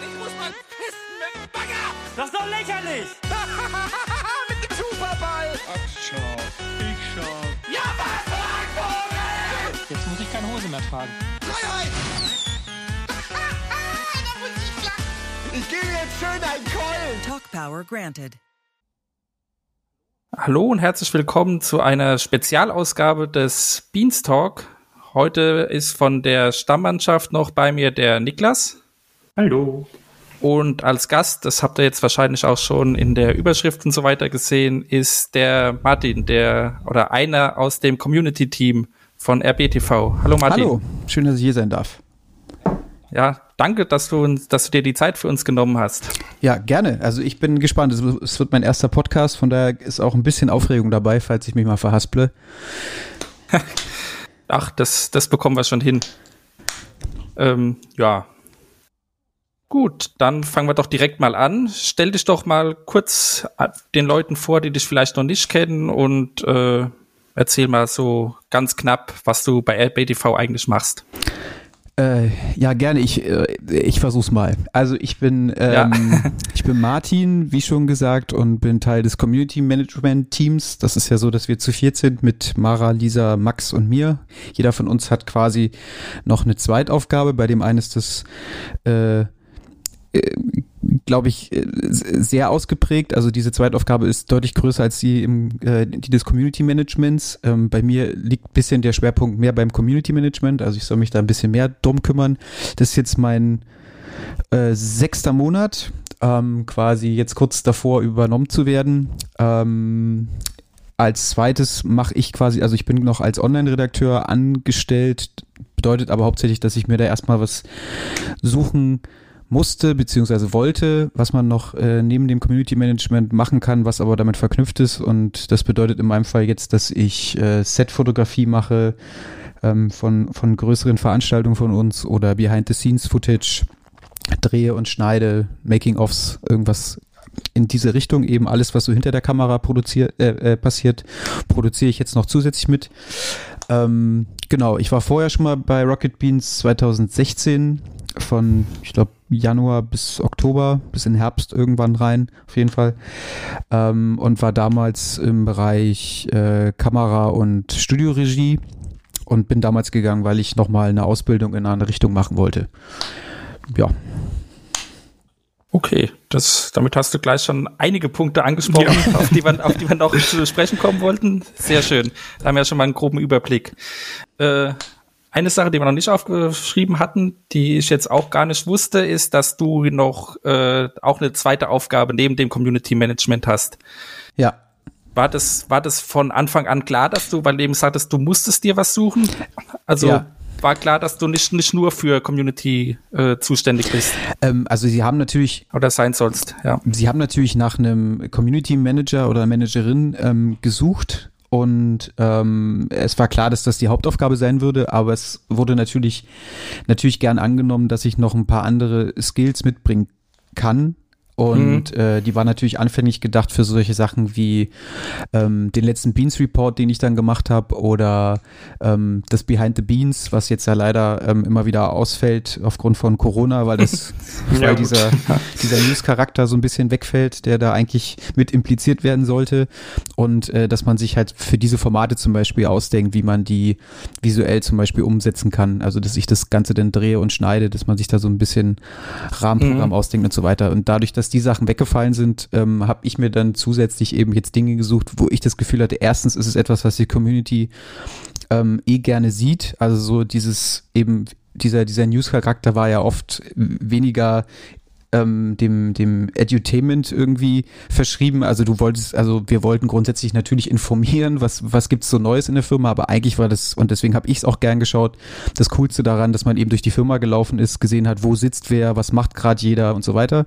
ich muss mal pissen mit dem Bagger. Das ist doch lächerlich! mit dem Superball. Ach, schau. Ich schau. Ja, was, Vogel? Jetzt muss ich keine Hose mehr tragen. Freiheit. Ich gebe jetzt schön einen Keulen. Talk Power granted. Hallo und herzlich willkommen zu einer Spezialausgabe des Beanstalk. Heute ist von der Stammmannschaft noch bei mir der Niklas. Hallo. Und als Gast, das habt ihr jetzt wahrscheinlich auch schon in der Überschrift und so weiter gesehen, ist der Martin, der oder einer aus dem Community-Team von RBTV. Hallo Martin. Hallo, schön, dass ich hier sein darf. Ja, danke, dass du, uns, dass du dir die Zeit für uns genommen hast. Ja, gerne. Also ich bin gespannt. Es wird- mein erster Podcast, von daher ist auch ein bisschen Aufregung dabei, falls ich mich mal verhasple. Ach, das, das bekommen wir schon hin. Ähm, ja. Gut, dann fangen wir doch direkt mal an. Stell dich doch mal kurz äh, den Leuten vor, die dich vielleicht noch nicht kennen und äh, erzähl mal so ganz knapp, was du bei RBTV eigentlich machst. Äh, ja, gerne. Ich, äh, ich versuch's mal. Also ich bin, ähm, ich bin Martin, wie schon gesagt, und bin Teil des Community Management Teams. Das ist ja so, dass wir zu viert sind mit Mara, Lisa, Max und mir. Jeder von uns hat quasi noch eine Zweitaufgabe. Bei dem einen ist das äh, glaube ich, äh, sehr ausgeprägt. Also diese Zweitaufgabe ist deutlich größer als die, im, äh, die des Community Managements. Ähm, bei mir liegt ein bisschen der Schwerpunkt mehr beim Community Management. Also ich soll mich da ein bisschen mehr drum kümmern. Das ist jetzt mein äh, sechster Monat, ähm, quasi jetzt kurz davor übernommen zu werden. Ähm, als zweites mache ich quasi, also ich bin noch als Online-Redakteur angestellt, bedeutet aber hauptsächlich, dass ich mir da erstmal was suchen musste beziehungsweise wollte, was man noch äh, neben dem Community Management machen kann, was aber damit verknüpft ist. Und das bedeutet in meinem Fall jetzt, dass ich äh, Set-Fotografie mache ähm, von, von größeren Veranstaltungen von uns oder Behind-the-Scenes-Footage, drehe und schneide, Making-ofs, irgendwas in diese Richtung eben alles, was so hinter der Kamera produziert, äh, äh, passiert, produziere ich jetzt noch zusätzlich mit. Ähm, genau, ich war vorher schon mal bei Rocket Beans 2016 von, ich glaube, Januar bis Oktober, bis in Herbst irgendwann rein, auf jeden Fall. Ähm, und war damals im Bereich äh, Kamera und Studioregie und bin damals gegangen, weil ich nochmal eine Ausbildung in eine Richtung machen wollte. Ja, Okay, das, damit hast du gleich schon einige Punkte angesprochen, auf, die wir, auf die wir noch zu sprechen kommen wollten. Sehr schön. Da haben wir ja schon mal einen groben Überblick. Äh, eine Sache, die wir noch nicht aufgeschrieben hatten, die ich jetzt auch gar nicht wusste, ist, dass du noch äh, auch eine zweite Aufgabe neben dem Community Management hast. ja. War das, war das von Anfang an klar, dass du, weil du eben sagtest, du musstest dir was suchen? Also Ja. war klar, dass du nicht, nicht nur für Community äh, zuständig bist Ähm, also sie haben natürlich oder sein sollst. Ja. Sie haben natürlich nach einem Community Manager oder Managerin ähm, gesucht und ähm, es war klar, dass das die Hauptaufgabe sein würde, aber es wurde natürlich natürlich gern angenommen, dass ich noch ein paar andere Skills mitbringen kann. Und äh, die war natürlich anfänglich gedacht für solche Sachen wie ähm, den letzten Beans Report, den ich dann gemacht habe, oder ähm, das Behind the Beans, was jetzt ja leider ähm, immer wieder ausfällt aufgrund von Corona, weil das, weil dieser, dieser News-Charakter so ein bisschen wegfällt, der da eigentlich mit impliziert werden sollte. Und äh, dass man sich halt für diese Formate zum Beispiel ausdenkt, wie man die visuell zum Beispiel umsetzen kann. Also dass ich das Ganze dann drehe und schneide, dass man sich da so ein bisschen Rahmenprogramm Mhm. ausdenkt und so weiter. Und dadurch, dass die Sachen weggefallen sind, ähm, habe ich mir dann zusätzlich eben jetzt Dinge gesucht, wo ich das Gefühl hatte, erstens ist es etwas, was die Community ähm, eh gerne sieht. Also so dieses eben, dieser, dieser News-Charakter war ja oft weniger ähm, dem, dem Edutainment irgendwie verschrieben. Also du wolltest, also wir wollten grundsätzlich natürlich informieren, was, was gibt's so Neues in der Firma, aber eigentlich war das, und deswegen habe ich es auch gern geschaut, das Coolste daran, dass man eben durch die Firma gelaufen ist, gesehen hat, wo sitzt wer, was macht gerade jeder und so weiter.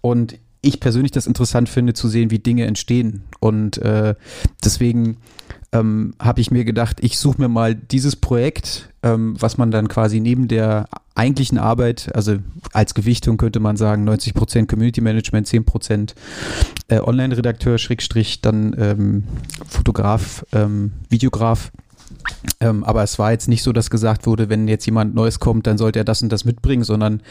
Und ich persönlich das interessant finde, zu sehen, wie Dinge entstehen. Und äh, deswegen ähm, habe ich mir gedacht, ich suche mir mal dieses Projekt, ähm, was man dann quasi neben der eigentlichen Arbeit, also als Gewichtung könnte man sagen, 90% Community Management, 10% äh, Online-Redakteur, Schrägstrich, dann ähm, Fotograf, ähm, Videograf, Ähm, aber es war jetzt nicht so, dass gesagt wurde, wenn jetzt jemand Neues kommt, dann sollte er das und das mitbringen, sondern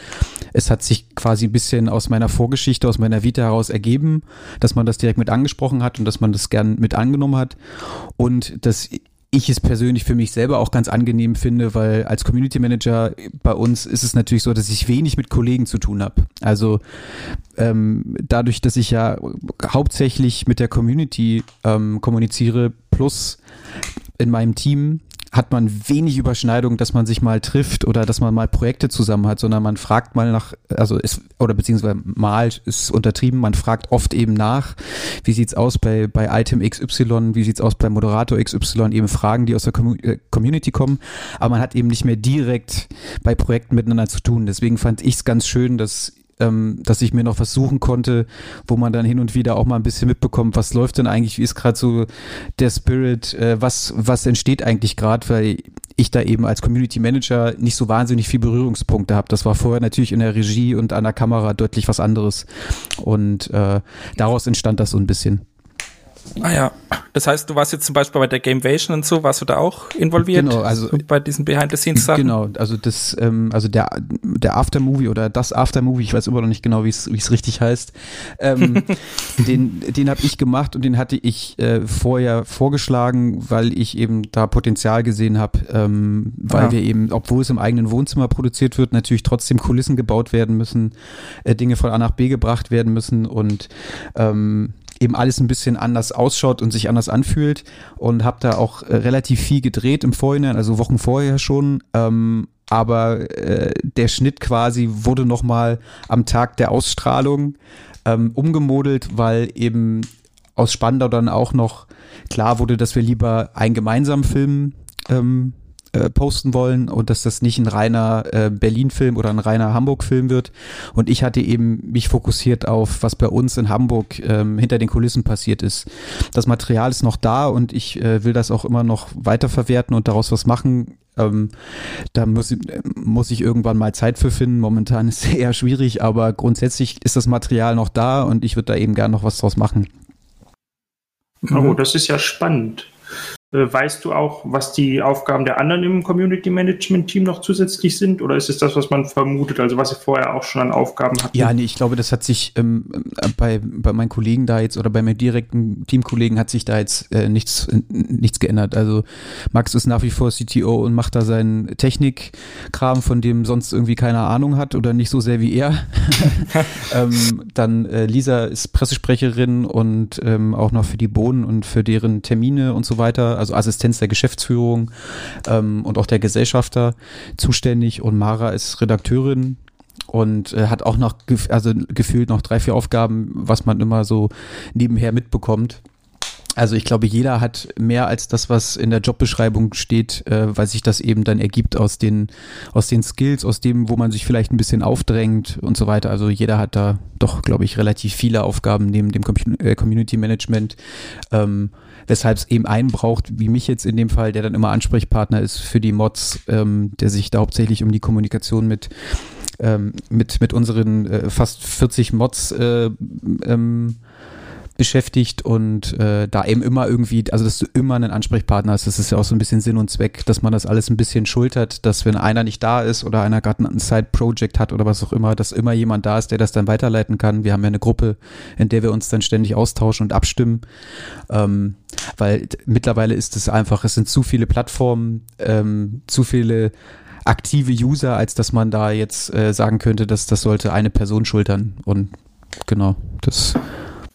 es hat sich quasi ein bisschen aus meiner Vorgeschichte, aus meiner Vita heraus ergeben, dass man das direkt mit angesprochen hat und dass man das gern mit angenommen hat und dass ich es persönlich für mich selber auch ganz angenehm finde, weil als Community Manager bei uns ist es natürlich so, dass ich wenig mit Kollegen zu tun habe. Also ähm, dadurch, dass ich ja hauptsächlich mit der Community ähm, kommuniziere, plus in meinem Team hat man wenig Überschneidung, dass man sich mal trifft oder dass man mal Projekte zusammen hat, sondern man fragt mal nach, also ist, oder beziehungsweise mal ist untertrieben, man fragt oft eben nach, wie sieht's aus bei, bei Item XY, wie sieht's aus bei Moderator XY, eben Fragen, die aus der äh, Community kommen, aber man hat eben nicht mehr direkt bei Projekten miteinander zu tun. Deswegen fand ich es ganz schön, dass ähm, dass ich mir noch was suchen konnte, wo man dann hin und wieder auch mal ein bisschen mitbekommt, was läuft denn eigentlich, wie ist gerade so der Spirit, äh, was, was entsteht eigentlich gerade, weil ich da eben als Community Manager nicht so wahnsinnig viel Berührungspunkte habe. Das war vorher natürlich in der Regie und an der Kamera deutlich was anderes. Und äh, daraus entstand das so ein bisschen. Ah ja, das heißt, du warst jetzt zum Beispiel bei der Gamevation und so, warst du da auch involviert? Genau, also so bei diesen Behind-the-Scenes-Sachen? Genau, also das, ähm, also der, der Aftermovie oder das Aftermovie, ich weiß immer noch nicht genau, wie es richtig heißt, ähm, den, den habe ich gemacht und den hatte ich äh, vorher vorgeschlagen, weil ich eben da Potenzial gesehen habe, ähm, weil ah. wir eben, obwohl es im eigenen Wohnzimmer produziert wird, natürlich trotzdem Kulissen gebaut werden müssen, äh, Dinge von A nach B gebracht werden müssen und ähm, eben alles ein bisschen anders ausschaut und sich anders anfühlt und habe da auch äh, relativ viel gedreht im Vorhinein, also Wochen vorher schon. Ähm, aber äh, der Schnitt quasi wurde nochmal am Tag der Ausstrahlung ähm, umgemodelt, weil eben aus Spandau dann auch noch klar wurde, dass wir lieber einen gemeinsamen Film ähm, äh, posten wollen und dass das nicht ein reiner äh, Berlin-Film oder ein reiner Hamburg-Film wird. Und ich hatte eben mich fokussiert auf, was bei uns in Hamburg ähm, hinter den Kulissen passiert ist. Das Material ist noch da und ich äh, will das auch immer noch weiterverwerten und daraus was machen. Ähm, da muss, muss ich irgendwann mal Zeit für finden. Momentan ist es eher schwierig, aber grundsätzlich ist das Material noch da und ich würde da eben gerne noch was draus machen. Oh, das ist ja spannend. Äh, weißt du auch, was die Aufgaben der anderen im Community Management Team noch zusätzlich sind? Oder ist es das, was man vermutet, also was ihr vorher auch schon an Aufgaben hattet? Ja, nee, ich glaube, das hat sich ähm, bei, bei meinen Kollegen da jetzt oder bei meinen direkten Teamkollegen hat sich da jetzt äh, nichts, äh, nichts geändert. Also Max ist nach wie vor CTO und macht da seinen Technikkram, von dem sonst irgendwie keine Ahnung hat oder nicht so sehr wie er. ähm, dann äh, Lisa ist Pressesprecherin und ähm, auch noch für die Bohnen und für deren Termine und so weiter also Assistenz der Geschäftsführung ähm, und auch der Gesellschafter zuständig und Mara ist Redakteurin und äh, hat auch noch gef also gefühlt noch drei, vier Aufgaben, was man immer so nebenher mitbekommt. Also ich glaube, jeder hat mehr als das, was in der Jobbeschreibung steht, äh, weil sich das eben dann ergibt aus den, aus den Skills, aus dem, wo man sich vielleicht ein bisschen aufdrängt und so weiter. Also jeder hat da doch, glaube ich, relativ viele Aufgaben neben dem Com äh, Community Management. Ähm, weshalb es eben einen braucht, wie mich jetzt in dem Fall, der dann immer Ansprechpartner ist für die Mods, ähm, der sich da hauptsächlich um die Kommunikation mit ähm, mit, mit unseren äh, fast 40 Mods äh, ähm, beschäftigt und äh, da eben immer irgendwie, also dass du immer einen Ansprechpartner hast, das ist ja auch so ein bisschen Sinn und Zweck, dass man das alles ein bisschen schultert, dass wenn einer nicht da ist oder einer gerade ein Side-Project hat oder was auch immer, dass immer jemand da ist, der das dann weiterleiten kann. Wir haben ja eine Gruppe, in der wir uns dann ständig austauschen und abstimmen, ähm, weil mittlerweile ist es einfach, es sind zu viele Plattformen, ähm, zu viele aktive User, als dass man da jetzt äh, sagen könnte, dass das sollte eine Person schultern und genau, das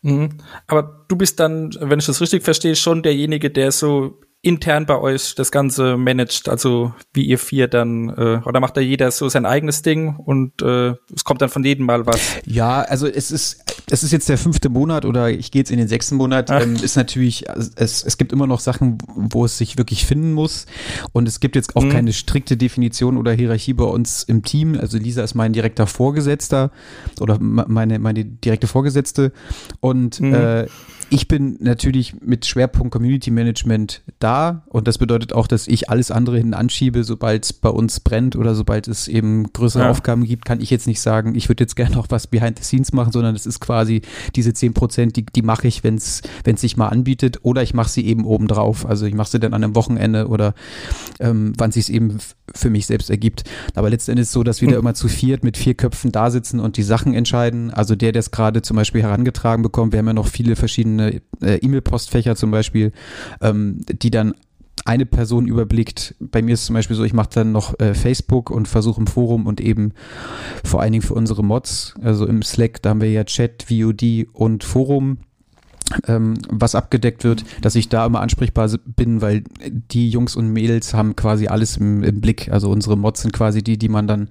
Mhm. Aber du bist dann, wenn ich das richtig verstehe, schon derjenige, der so intern bei euch das Ganze managt, also wie ihr vier dann, äh, oder macht da jeder so sein eigenes Ding und äh, es kommt dann von jedem mal was? Ja, also es ist, es ist jetzt der fünfte Monat oder ich gehe jetzt in den sechsten Monat, ähm, ist natürlich, es, es gibt immer noch Sachen, wo es sich wirklich finden muss und es gibt jetzt auch mhm. keine strikte Definition oder Hierarchie bei uns im Team. Also Lisa ist mein direkter Vorgesetzter oder meine, meine direkte Vorgesetzte und mhm. äh, ich bin natürlich mit Schwerpunkt Community Management da und das bedeutet auch, dass ich alles andere hin anschiebe, sobald es bei uns brennt oder sobald es eben größere ja. Aufgaben gibt, kann ich jetzt nicht sagen, ich würde jetzt gerne noch was behind the scenes machen, sondern es ist quasi quasi diese 10 Prozent, die, die mache ich, wenn es sich mal anbietet, oder ich mache sie eben obendrauf. Also ich mache sie dann an einem Wochenende oder ähm, wann sich es eben für mich selbst ergibt. Aber letztendlich ist es so, dass wir da hm. immer zu viert mit vier Köpfen da sitzen und die Sachen entscheiden. Also der, der es gerade zum Beispiel herangetragen bekommt, wir haben ja noch viele verschiedene äh, E-Mail-Postfächer zum Beispiel, ähm, die dann eine Person überblickt. Bei mir ist es zum Beispiel so, ich mache dann noch äh, Facebook und versuche im Forum und eben vor allen Dingen für unsere Mods, also im Slack, da haben wir ja Chat, VOD und Forum was abgedeckt wird, dass ich da immer ansprechbar bin, weil die Jungs und Mädels haben quasi alles im, im Blick. Also unsere Mods sind quasi die, die man dann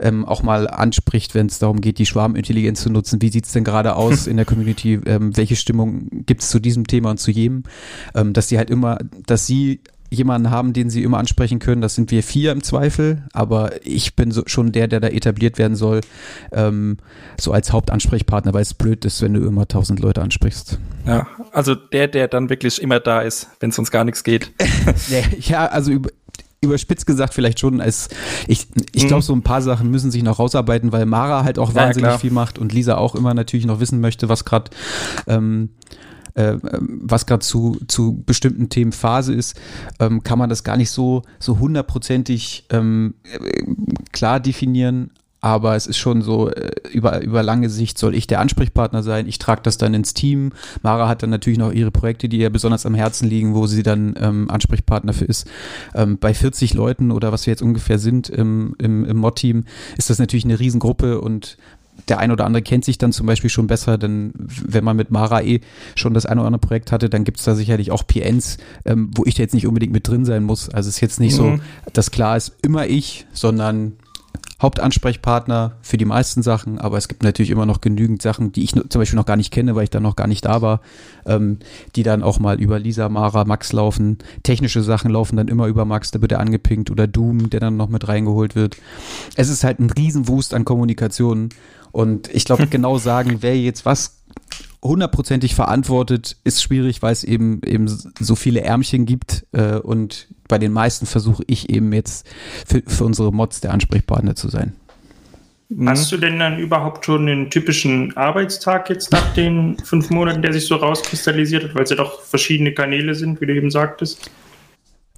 ähm, auch mal anspricht, wenn es darum geht, die Schwarmintelligenz zu nutzen. Wie sieht es denn gerade aus in der Community? Ähm, welche Stimmung gibt es zu diesem Thema und zu jedem? Ähm, dass die halt immer, dass sie jemanden haben, den sie immer ansprechen können. Das sind wir vier im Zweifel, aber ich bin so, schon der, der da etabliert werden soll, ähm, so als Hauptansprechpartner, weil es blöd ist, wenn du immer tausend Leute ansprichst. Ja, also der, der dann wirklich immer da ist, wenn es uns gar nichts geht. ja, also über, überspitzt gesagt vielleicht schon als ich ich glaube mhm. so ein paar Sachen müssen sich noch rausarbeiten, weil Mara halt auch wahnsinnig ja, viel macht und Lisa auch immer natürlich noch wissen möchte, was gerade ähm, äh, was gerade zu, zu bestimmten Themen Phase ist, ähm, kann man das gar nicht so, so hundertprozentig ähm, klar definieren. Aber es ist schon so, äh, über, über lange Sicht soll ich der Ansprechpartner sein. Ich trage das dann ins Team. Mara hat dann natürlich noch ihre Projekte, die ihr besonders am Herzen liegen, wo sie dann ähm, Ansprechpartner für ist. Ähm, bei 40 Leuten oder was wir jetzt ungefähr sind im, im, im Mod-Team, ist das natürlich eine Riesengruppe und der ein oder andere kennt sich dann zum Beispiel schon besser, denn wenn man mit Mara eh schon das ein oder andere Projekt hatte, dann gibt es da sicherlich auch PNs, ähm, wo ich da jetzt nicht unbedingt mit drin sein muss. Also es ist jetzt nicht mhm. so, dass klar ist, immer ich, sondern Hauptansprechpartner für die meisten Sachen, aber es gibt natürlich immer noch genügend Sachen, die ich zum Beispiel noch gar nicht kenne, weil ich da noch gar nicht da war, ähm, die dann auch mal über Lisa, Mara, Max laufen. Technische Sachen laufen dann immer über Max, da wird er angepinkt oder Doom, der dann noch mit reingeholt wird. Es ist halt ein Riesenwust an Kommunikation und ich glaube, genau sagen, wer jetzt was hundertprozentig verantwortet, ist schwierig, weil es eben eben so viele Ärmchen gibt äh, und bei den meisten versuche ich eben jetzt für, für unsere Mods der Ansprechpartner zu sein. Mhm. Hast du denn dann überhaupt schon einen typischen Arbeitstag jetzt nach den fünf Monaten, der sich so rauskristallisiert hat, weil es ja doch verschiedene Kanäle sind, wie du eben sagtest?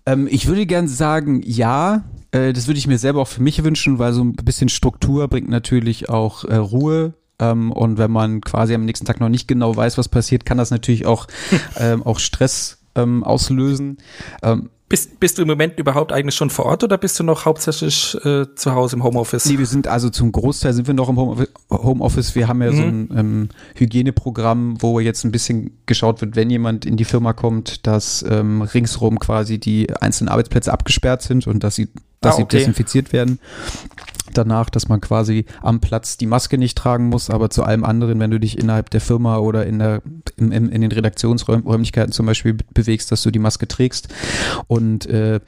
Ähm, ich würde gern sagen, ja. Äh, das würde ich mir selber auch für mich wünschen, weil so ein bisschen Struktur bringt natürlich auch äh, Ruhe. Ähm, und wenn man quasi am nächsten Tag noch nicht genau weiß, was passiert, kann das natürlich auch, ähm, auch Stress ähm, auslösen. Ähm, bist, bist du im Moment überhaupt eigentlich schon vor Ort oder bist du noch hauptsächlich äh, zu Hause im Homeoffice? Nee, wir sind also zum Großteil sind wir noch im Homeoffice. Wir haben ja mhm. so ein ähm, Hygieneprogramm, wo jetzt ein bisschen geschaut wird, wenn jemand in die Firma kommt, dass ähm, ringsherum quasi die einzelnen Arbeitsplätze abgesperrt sind und dass sie, dass ah, okay. sie desinfiziert werden danach, dass man quasi am Platz die Maske nicht tragen muss, aber zu allem anderen, wenn du dich innerhalb der Firma oder in, der, in, in, in den Redaktionsräumlichkeiten zum Beispiel bewegst, dass du die Maske trägst. Und äh,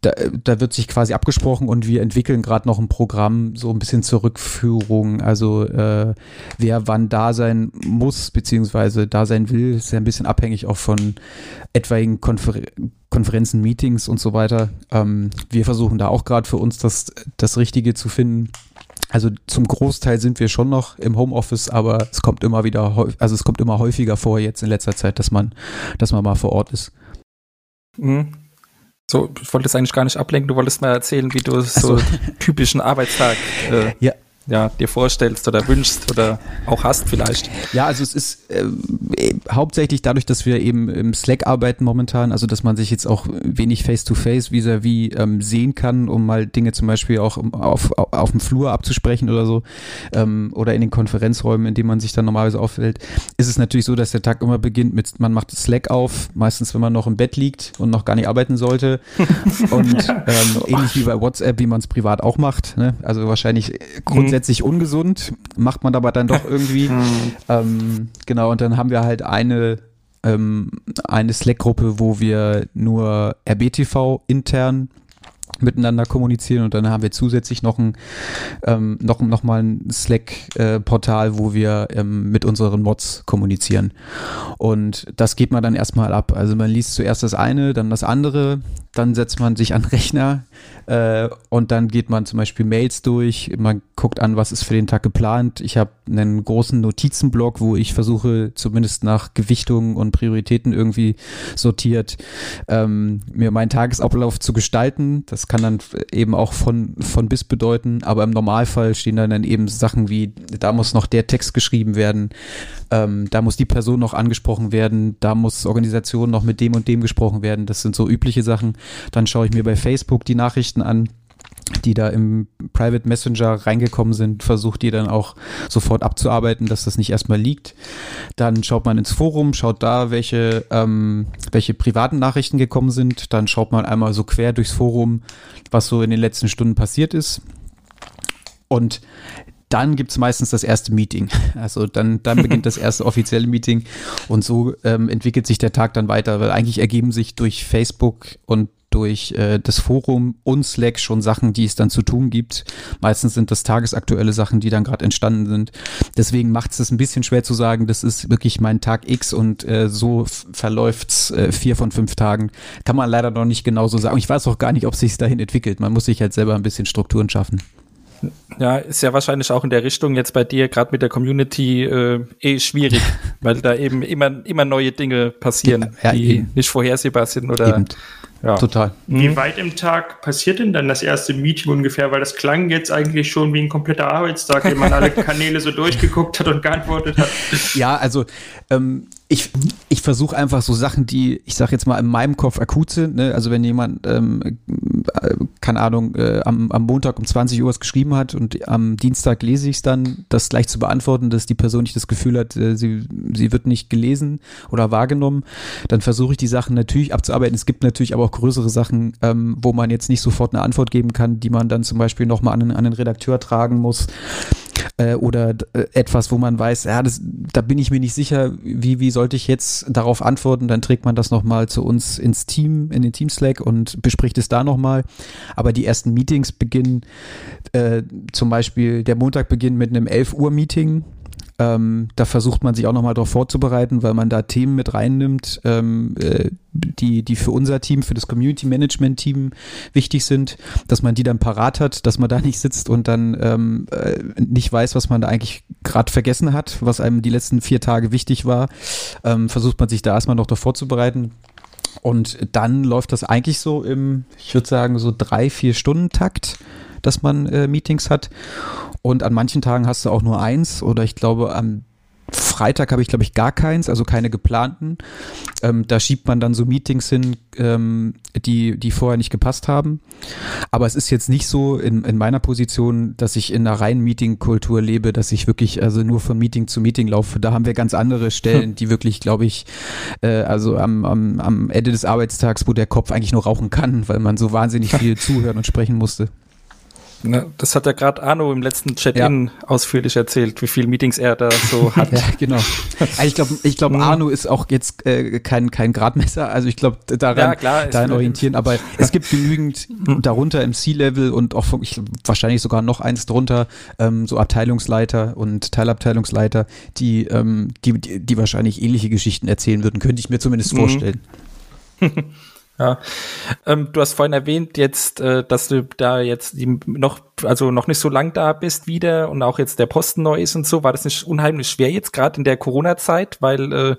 da, da wird sich quasi abgesprochen und wir entwickeln gerade noch ein Programm so ein bisschen zur Rückführung. Also äh, wer wann da sein muss, beziehungsweise da sein will, ist ja ein bisschen abhängig auch von etwaigen Konfer Konferenzen, Meetings und so weiter. Ähm, wir versuchen da auch gerade für uns das, das Richtige zu finden. Also zum Großteil sind wir schon noch im Homeoffice, aber es kommt immer wieder, also es kommt immer häufiger vor jetzt in letzter Zeit, dass man, dass man mal vor Ort ist. Mhm. So, ich wollte es eigentlich gar nicht ablenken, du wolltest mal erzählen, wie du so, so typischen Arbeitstag äh, ja, ja, dir vorstellst oder wünschst oder auch hast vielleicht. Ja, also es ist äh, hauptsächlich dadurch, dass wir eben im Slack arbeiten momentan, also dass man sich jetzt auch wenig face-to-face vis-à-vis ähm, sehen kann, um mal Dinge zum Beispiel auch auf, auf, auf dem Flur abzusprechen oder so ähm, oder in den Konferenzräumen, in denen man sich dann normalerweise auffällt, ist es natürlich so, dass der Tag immer beginnt mit, man macht Slack auf, meistens wenn man noch im Bett liegt und noch gar nicht arbeiten sollte und ähm, ähnlich wie bei WhatsApp, wie man es privat auch macht, ne? also wahrscheinlich grundsätzlich grundsätzlich ungesund, macht man aber dann doch irgendwie. Hm. ähm, genau, und dann haben wir halt eine, ähm, eine Slack-Gruppe, wo wir nur RBTV intern miteinander kommunizieren und dann haben wir zusätzlich noch ein ähm, noch noch mal ein Slack äh, Portal, wo wir ähm, mit unseren Mods kommunizieren und das geht man dann erstmal ab. Also man liest zuerst das eine, dann das andere, dann setzt man sich an den Rechner äh, und dann geht man zum Beispiel Mails durch, man guckt an, was ist für den Tag geplant. Ich habe einen großen Notizenblock, wo ich versuche zumindest nach Gewichtungen und Prioritäten irgendwie sortiert ähm, mir meinen Tagesablauf zu gestalten. Das kann dann eben auch von, von bis bedeuten, aber im Normalfall stehen dann, dann eben Sachen wie, da muss noch der Text geschrieben werden, ähm, da muss die Person noch angesprochen werden, da muss Organisation noch mit dem und dem gesprochen werden. Das sind so übliche Sachen. Dann schaue ich mir bei Facebook die Nachrichten an die da im Private Messenger reingekommen sind, versucht die dann auch sofort abzuarbeiten, dass das nicht erstmal liegt. Dann schaut man ins Forum, schaut da, welche, ähm, welche privaten Nachrichten gekommen sind. Dann schaut man einmal so quer durchs Forum, was so in den letzten Stunden passiert ist. Und dann gibt's meistens das erste Meeting. Also dann, dann beginnt das erste offizielle Meeting und so ähm, entwickelt sich der Tag dann weiter, weil eigentlich ergeben sich durch Facebook und durch äh, das Forum und Slack schon Sachen, die es dann zu tun gibt. Meistens sind das tagesaktuelle Sachen, die dann gerade entstanden sind. Deswegen macht es ein bisschen schwer zu sagen, das ist wirklich mein Tag X und äh, so verläuft's äh, vier von fünf Tagen. Kann man leider noch nicht genauso sagen. Ich weiß auch gar nicht, ob sich dahin entwickelt. Man muss sich halt selber ein bisschen Strukturen schaffen. Ja, ist ja wahrscheinlich auch in der Richtung jetzt bei dir, gerade mit der Community, äh, eh schwierig, weil da eben immer, immer neue Dinge passieren, Ja, die eben. nicht vorhersehbar sind oder Eben. Ja. Total. Wie weit im Tag passiert denn dann das erste Meeting ungefähr? Weil das klang jetzt eigentlich schon wie ein kompletter Arbeitstag, wenn man alle Kanäle so durchgeguckt hat und geantwortet hat. Ja, also ähm, ich, ich versuche einfach so Sachen, die, ich sag jetzt mal, in meinem Kopf akut sind. Ne? Also wenn jemand, ähm, äh, keine Ahnung, äh, am, am Montag um 20 Uhr was geschrieben hat und am Dienstag lese ich es dann, das gleich zu beantworten, dass die Person nicht das Gefühl hat, äh, sie, sie wird nicht gelesen oder wahrgenommen, dann versuche ich die Sachen natürlich abzuarbeiten. Es gibt natürlich aber auch größere Sachen, ähm, wo man jetzt nicht sofort eine Antwort geben kann, die man dann zum Beispiel nochmal an, den- an den Redakteur tragen muss äh, oder äh, etwas, wo man weiß, ja, das, da bin ich mir nicht sicher, wie, wie sollte ich jetzt darauf antworten, dann trägt man das nochmal zu uns ins Team, in den Team Slack und bespricht es da nochmal. Aber die ersten Meetings beginnen, äh, zum Beispiel der Montag beginnt mit einem 11 Uhr Meeting. Ähm, da versucht man sich auch nochmal darauf vorzubereiten, weil man da Themen mit reinnimmt, ähm, äh, die, die für unser Team, für das Community Management Team wichtig sind, dass man die dann parat hat, dass man da nicht sitzt und dann ähm, äh, nicht weiß, was man da eigentlich gerade vergessen hat, was einem die letzten vier Tage wichtig war. Ähm, versucht man sich da erstmal noch darauf vorzubereiten. Und dann läuft das eigentlich so im, ich würde sagen, so drei, vier Stunden Takt, dass man äh, Meetings hat. Und an manchen Tagen hast du auch nur eins oder ich glaube am Freitag habe ich, glaube ich, gar keins, also keine geplanten. Ähm, da schiebt man dann so Meetings hin, ähm, die, die vorher nicht gepasst haben. Aber es ist jetzt nicht so in, in meiner Position, dass ich in einer reinen Meeting-Kultur lebe, dass ich wirklich also nur von Meeting zu Meeting laufe. Da haben wir ganz andere Stellen, die wirklich, glaube ich, äh, also am, am, am Ende des Arbeitstags, wo der Kopf eigentlich nur rauchen kann, weil man so wahnsinnig viel zuhören und sprechen musste. Ne, das hat ja gerade Arno im letzten Chat-In ausführlich erzählt, wie viele Meetings er da so hat. Ja, genau. Also ich glaube, ich glaub, Mhm. Arno ist auch jetzt äh, kein, kein Gradmesser. Also ich glaube, daran, Ja, klar, daran orientieren. Aber es gibt genügend darunter im C-Level und auch vom, ich, wahrscheinlich sogar noch eins drunter, ähm, so Abteilungsleiter und Teilabteilungsleiter, die, ähm, die, die, die wahrscheinlich ähnliche Geschichten erzählen würden, könnte ich mir zumindest Mhm. vorstellen. Ja. Ähm, du hast vorhin erwähnt jetzt, äh, dass du da jetzt noch, also noch nicht so lang da bist wieder und auch jetzt der Posten neu ist und so. War das nicht unheimlich schwer jetzt gerade in der Corona-Zeit, weil äh,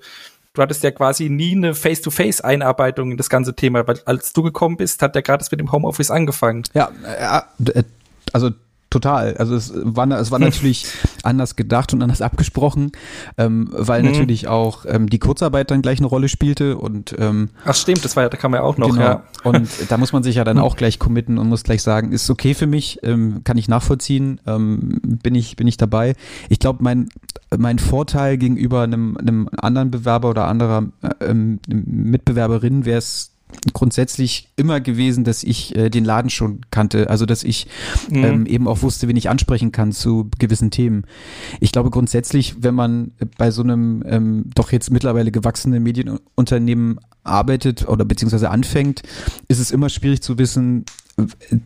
du hattest ja quasi nie eine Face-to-Face-Einarbeitung in das ganze Thema, weil als du gekommen bist, hat ja gerade mit dem Homeoffice angefangen. Ja, äh, äh, also total. Also es war, es war natürlich anders gedacht und anders abgesprochen, ähm, weil Mhm. natürlich auch ähm, die Kurzarbeit dann gleich eine Rolle spielte und ähm, Ach stimmt, das war ja, da kam ja auch noch, genau. ja. Und da muss man sich ja dann auch gleich committen und muss gleich sagen, ist okay für mich, ähm, kann ich nachvollziehen, ähm, bin ich bin ich dabei. Ich glaube, mein mein Vorteil gegenüber einem, einem anderen Bewerber oder anderer äh, ähm, Mitbewerberin wäre es grundsätzlich immer gewesen, dass ich äh, den Laden schon kannte, also dass ich mhm. ähm, eben auch wusste, wen ich ansprechen kann zu gewissen Themen. Ich glaube grundsätzlich, wenn man bei so einem ähm, doch jetzt mittlerweile gewachsenen Medienunternehmen arbeitet oder beziehungsweise anfängt, ist es immer schwierig zu wissen,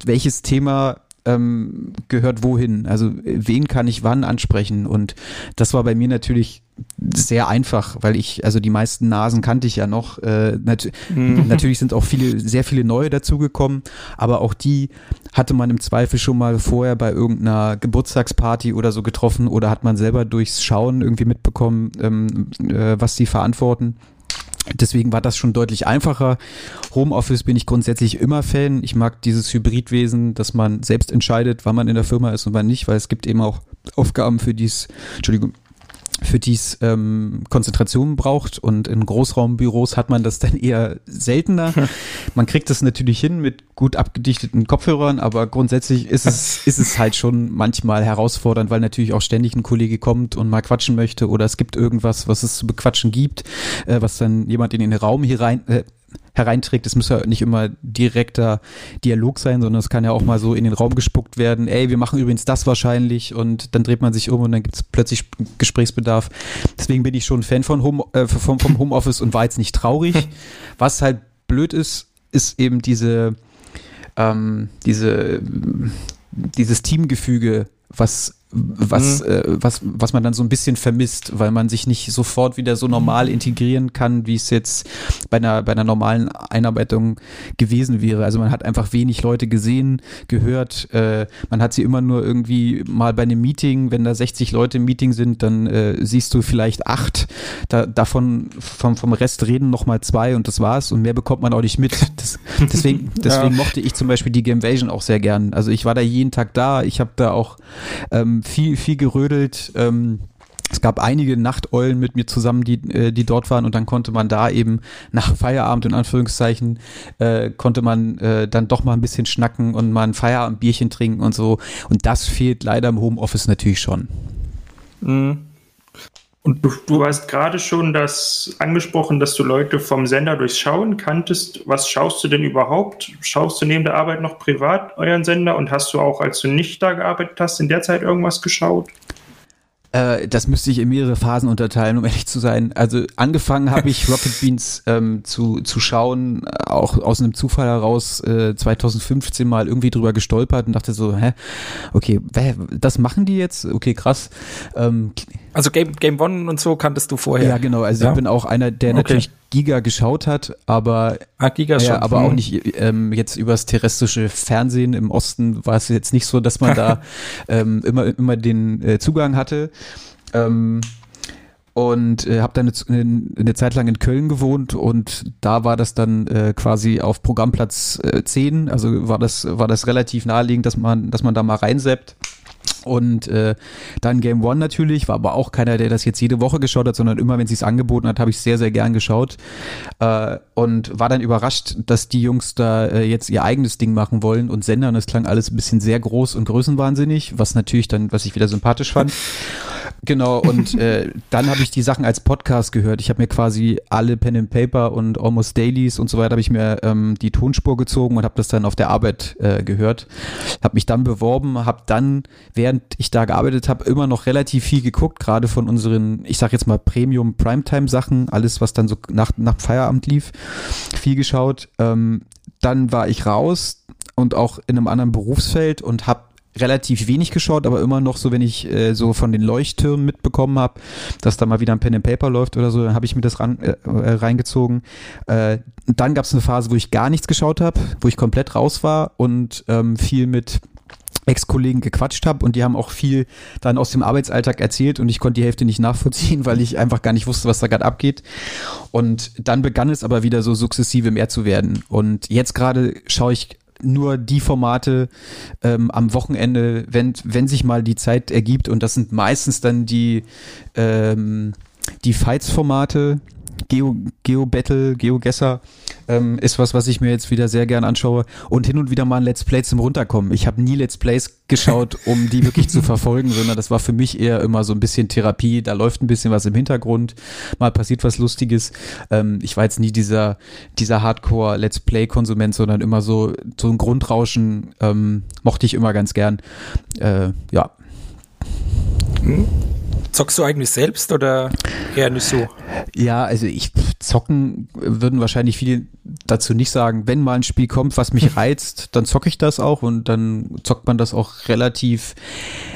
welches Thema ähm, gehört wohin. Also wen kann ich wann ansprechen? Und das war bei mir natürlich sehr einfach, weil ich, also die meisten Nasen kannte ich ja noch. Äh, nat mhm. Natürlich sind auch viele, sehr viele neue dazugekommen, aber auch die hatte man im Zweifel schon mal vorher bei irgendeiner Geburtstagsparty oder so getroffen oder hat man selber durchs Schauen irgendwie mitbekommen, ähm, äh, was sie verantworten. Deswegen war das schon deutlich einfacher. Homeoffice bin ich grundsätzlich immer Fan. Ich mag dieses Hybridwesen, dass man selbst entscheidet, wann man in der Firma ist und wann nicht, weil es gibt eben auch Aufgaben, für die es, Entschuldigung, für die es ähm, Konzentration braucht und in Großraumbüros hat man das dann eher seltener. Man kriegt das natürlich hin mit gut abgedichteten Kopfhörern, aber grundsätzlich ist es, ist es halt schon manchmal herausfordernd, weil natürlich auch ständig ein Kollege kommt und mal quatschen möchte oder es gibt irgendwas, was es zu bequatschen gibt, äh, was dann jemand in den Raum hier rein, äh, hereinträgt. Es muss ja nicht immer direkter Dialog sein, sondern es kann ja auch mal so in den Raum gespuckt werden, ey, wir machen übrigens das wahrscheinlich und dann dreht man sich um und dann gibt es plötzlich Gesprächsbedarf. Deswegen bin ich schon Fan von Home, äh, vom, vom Homeoffice und war jetzt nicht traurig. Was halt blöd ist, ist eben diese, ähm, diese, dieses Teamgefüge, was was, mhm. äh, was, was man dann so ein bisschen vermisst, weil man sich nicht sofort wieder so normal integrieren kann, wie es jetzt bei einer, bei einer normalen Einarbeitung gewesen wäre. Also man hat einfach wenig Leute gesehen, gehört, äh, man hat sie immer nur irgendwie mal bei einem Meeting, wenn da 60 Leute im Meeting sind, dann äh, siehst du vielleicht acht, da, davon vom, vom Rest reden nochmal zwei und das war's und mehr bekommt man auch nicht mit. Das, deswegen deswegen ja. mochte ich zum Beispiel die Gamevasion auch sehr gern. Also ich war da jeden Tag da, ich habe da auch ähm, viel, viel gerödelt. Ähm, es gab einige Nachteulen mit mir zusammen, die, äh, die dort waren und dann konnte man da eben nach Feierabend in Anführungszeichen äh, konnte man äh, dann doch mal ein bisschen schnacken und mal ein Feierabendbierchen trinken und so und das fehlt leider im Homeoffice natürlich schon. Mhm. Und du, du hast gerade schon das angesprochen, dass du Leute vom Sender durchs Schauen kanntest. Was schaust du denn überhaupt? Schaust du neben der Arbeit noch privat euren Sender und hast du auch, als du nicht da gearbeitet hast, in der Zeit irgendwas geschaut? Äh, das müsste ich in mehrere Phasen unterteilen, um ehrlich zu sein. Also angefangen habe ich Rocket Beans ähm, zu, zu schauen, auch aus einem Zufall heraus äh, 2015 mal irgendwie drüber gestolpert und dachte so, hä, okay, das machen die jetzt? Okay, krass. Ähm, also Game, Game One und so kanntest du vorher? Ja, genau. Also ja? ich bin auch einer, der okay. natürlich Giga geschaut hat, aber, ah, Giga ja, aber auch hm. nicht ähm, jetzt übers terrestrische Fernsehen im Osten war es jetzt nicht so, dass man da ähm, immer, immer den äh, Zugang hatte. Ähm, und äh, habe dann eine, eine Zeit lang in Köln gewohnt und da war das dann äh, quasi auf Programmplatz äh, 10, also war das war das relativ naheliegend, dass man dass man da mal reinseppt. Und äh, dann Game One natürlich, war aber auch keiner, der das jetzt jede Woche geschaut hat, sondern immer, wenn sie es angeboten hat, habe ich sehr, sehr gern geschaut. Äh, und war dann überrascht, dass die Jungs da äh, jetzt ihr eigenes Ding machen wollen und Sender. Und das klang alles ein bisschen sehr groß und größenwahnsinnig, was natürlich dann, was ich wieder sympathisch fand. Genau, und äh, dann habe ich die Sachen als Podcast gehört. Ich habe mir quasi alle Pen and Paper und Almost Dailies und so weiter, habe ich mir ähm, die Tonspur gezogen und habe das dann auf der Arbeit äh, gehört. Habe mich dann beworben, habe dann, während ich da gearbeitet habe, immer noch relativ viel geguckt, gerade von unseren, ich sag jetzt mal Premium Primetime Sachen, alles, was dann so nach, nach Feierabend lief, viel geschaut. Ähm, dann war ich raus und auch in einem anderen Berufsfeld und habe relativ wenig geschaut, aber immer noch so, wenn ich äh, so von den Leuchttürmen mitbekommen habe, dass da mal wieder ein Pen and Paper läuft oder so, dann habe ich mir das ran, äh, äh reingezogen. Äh, dann gab es eine Phase, wo ich gar nichts geschaut habe, wo ich komplett raus war und ähm, viel mit Ex-Kollegen gequatscht habe und die haben auch viel dann aus dem Arbeitsalltag erzählt und ich konnte die Hälfte nicht nachvollziehen, weil ich einfach gar nicht wusste, was da gerade abgeht. Und dann begann es aber wieder so sukzessive mehr zu werden. Und jetzt gerade schaue ich nur die Formate ähm, am Wochenende, wenn, wenn sich mal die Zeit ergibt. Und das sind meistens dann die, ähm, die Fights-Formate, Geo, Geo Battle, Geo Gesser ähm, ist was, was ich mir jetzt wieder sehr gern anschaue und hin und wieder mal ein Let's Play zum Runterkommen. Ich habe nie Let's Plays geschaut, um die wirklich zu verfolgen, sondern das war für mich eher immer so ein bisschen Therapie. Da läuft ein bisschen was im Hintergrund, mal passiert was Lustiges. Ähm, ich war jetzt nie dieser, dieser Hardcore Let's Play Konsument, sondern immer so, so ein Grundrauschen ähm, mochte ich immer ganz gern. Äh, ja. Hm? Zockst du eigentlich selbst oder eher nicht so? Ja, also ich zocken würden wahrscheinlich viele dazu nicht sagen. Wenn mal ein Spiel kommt, was mich reizt, dann zocke ich das auch und dann zockt man das auch relativ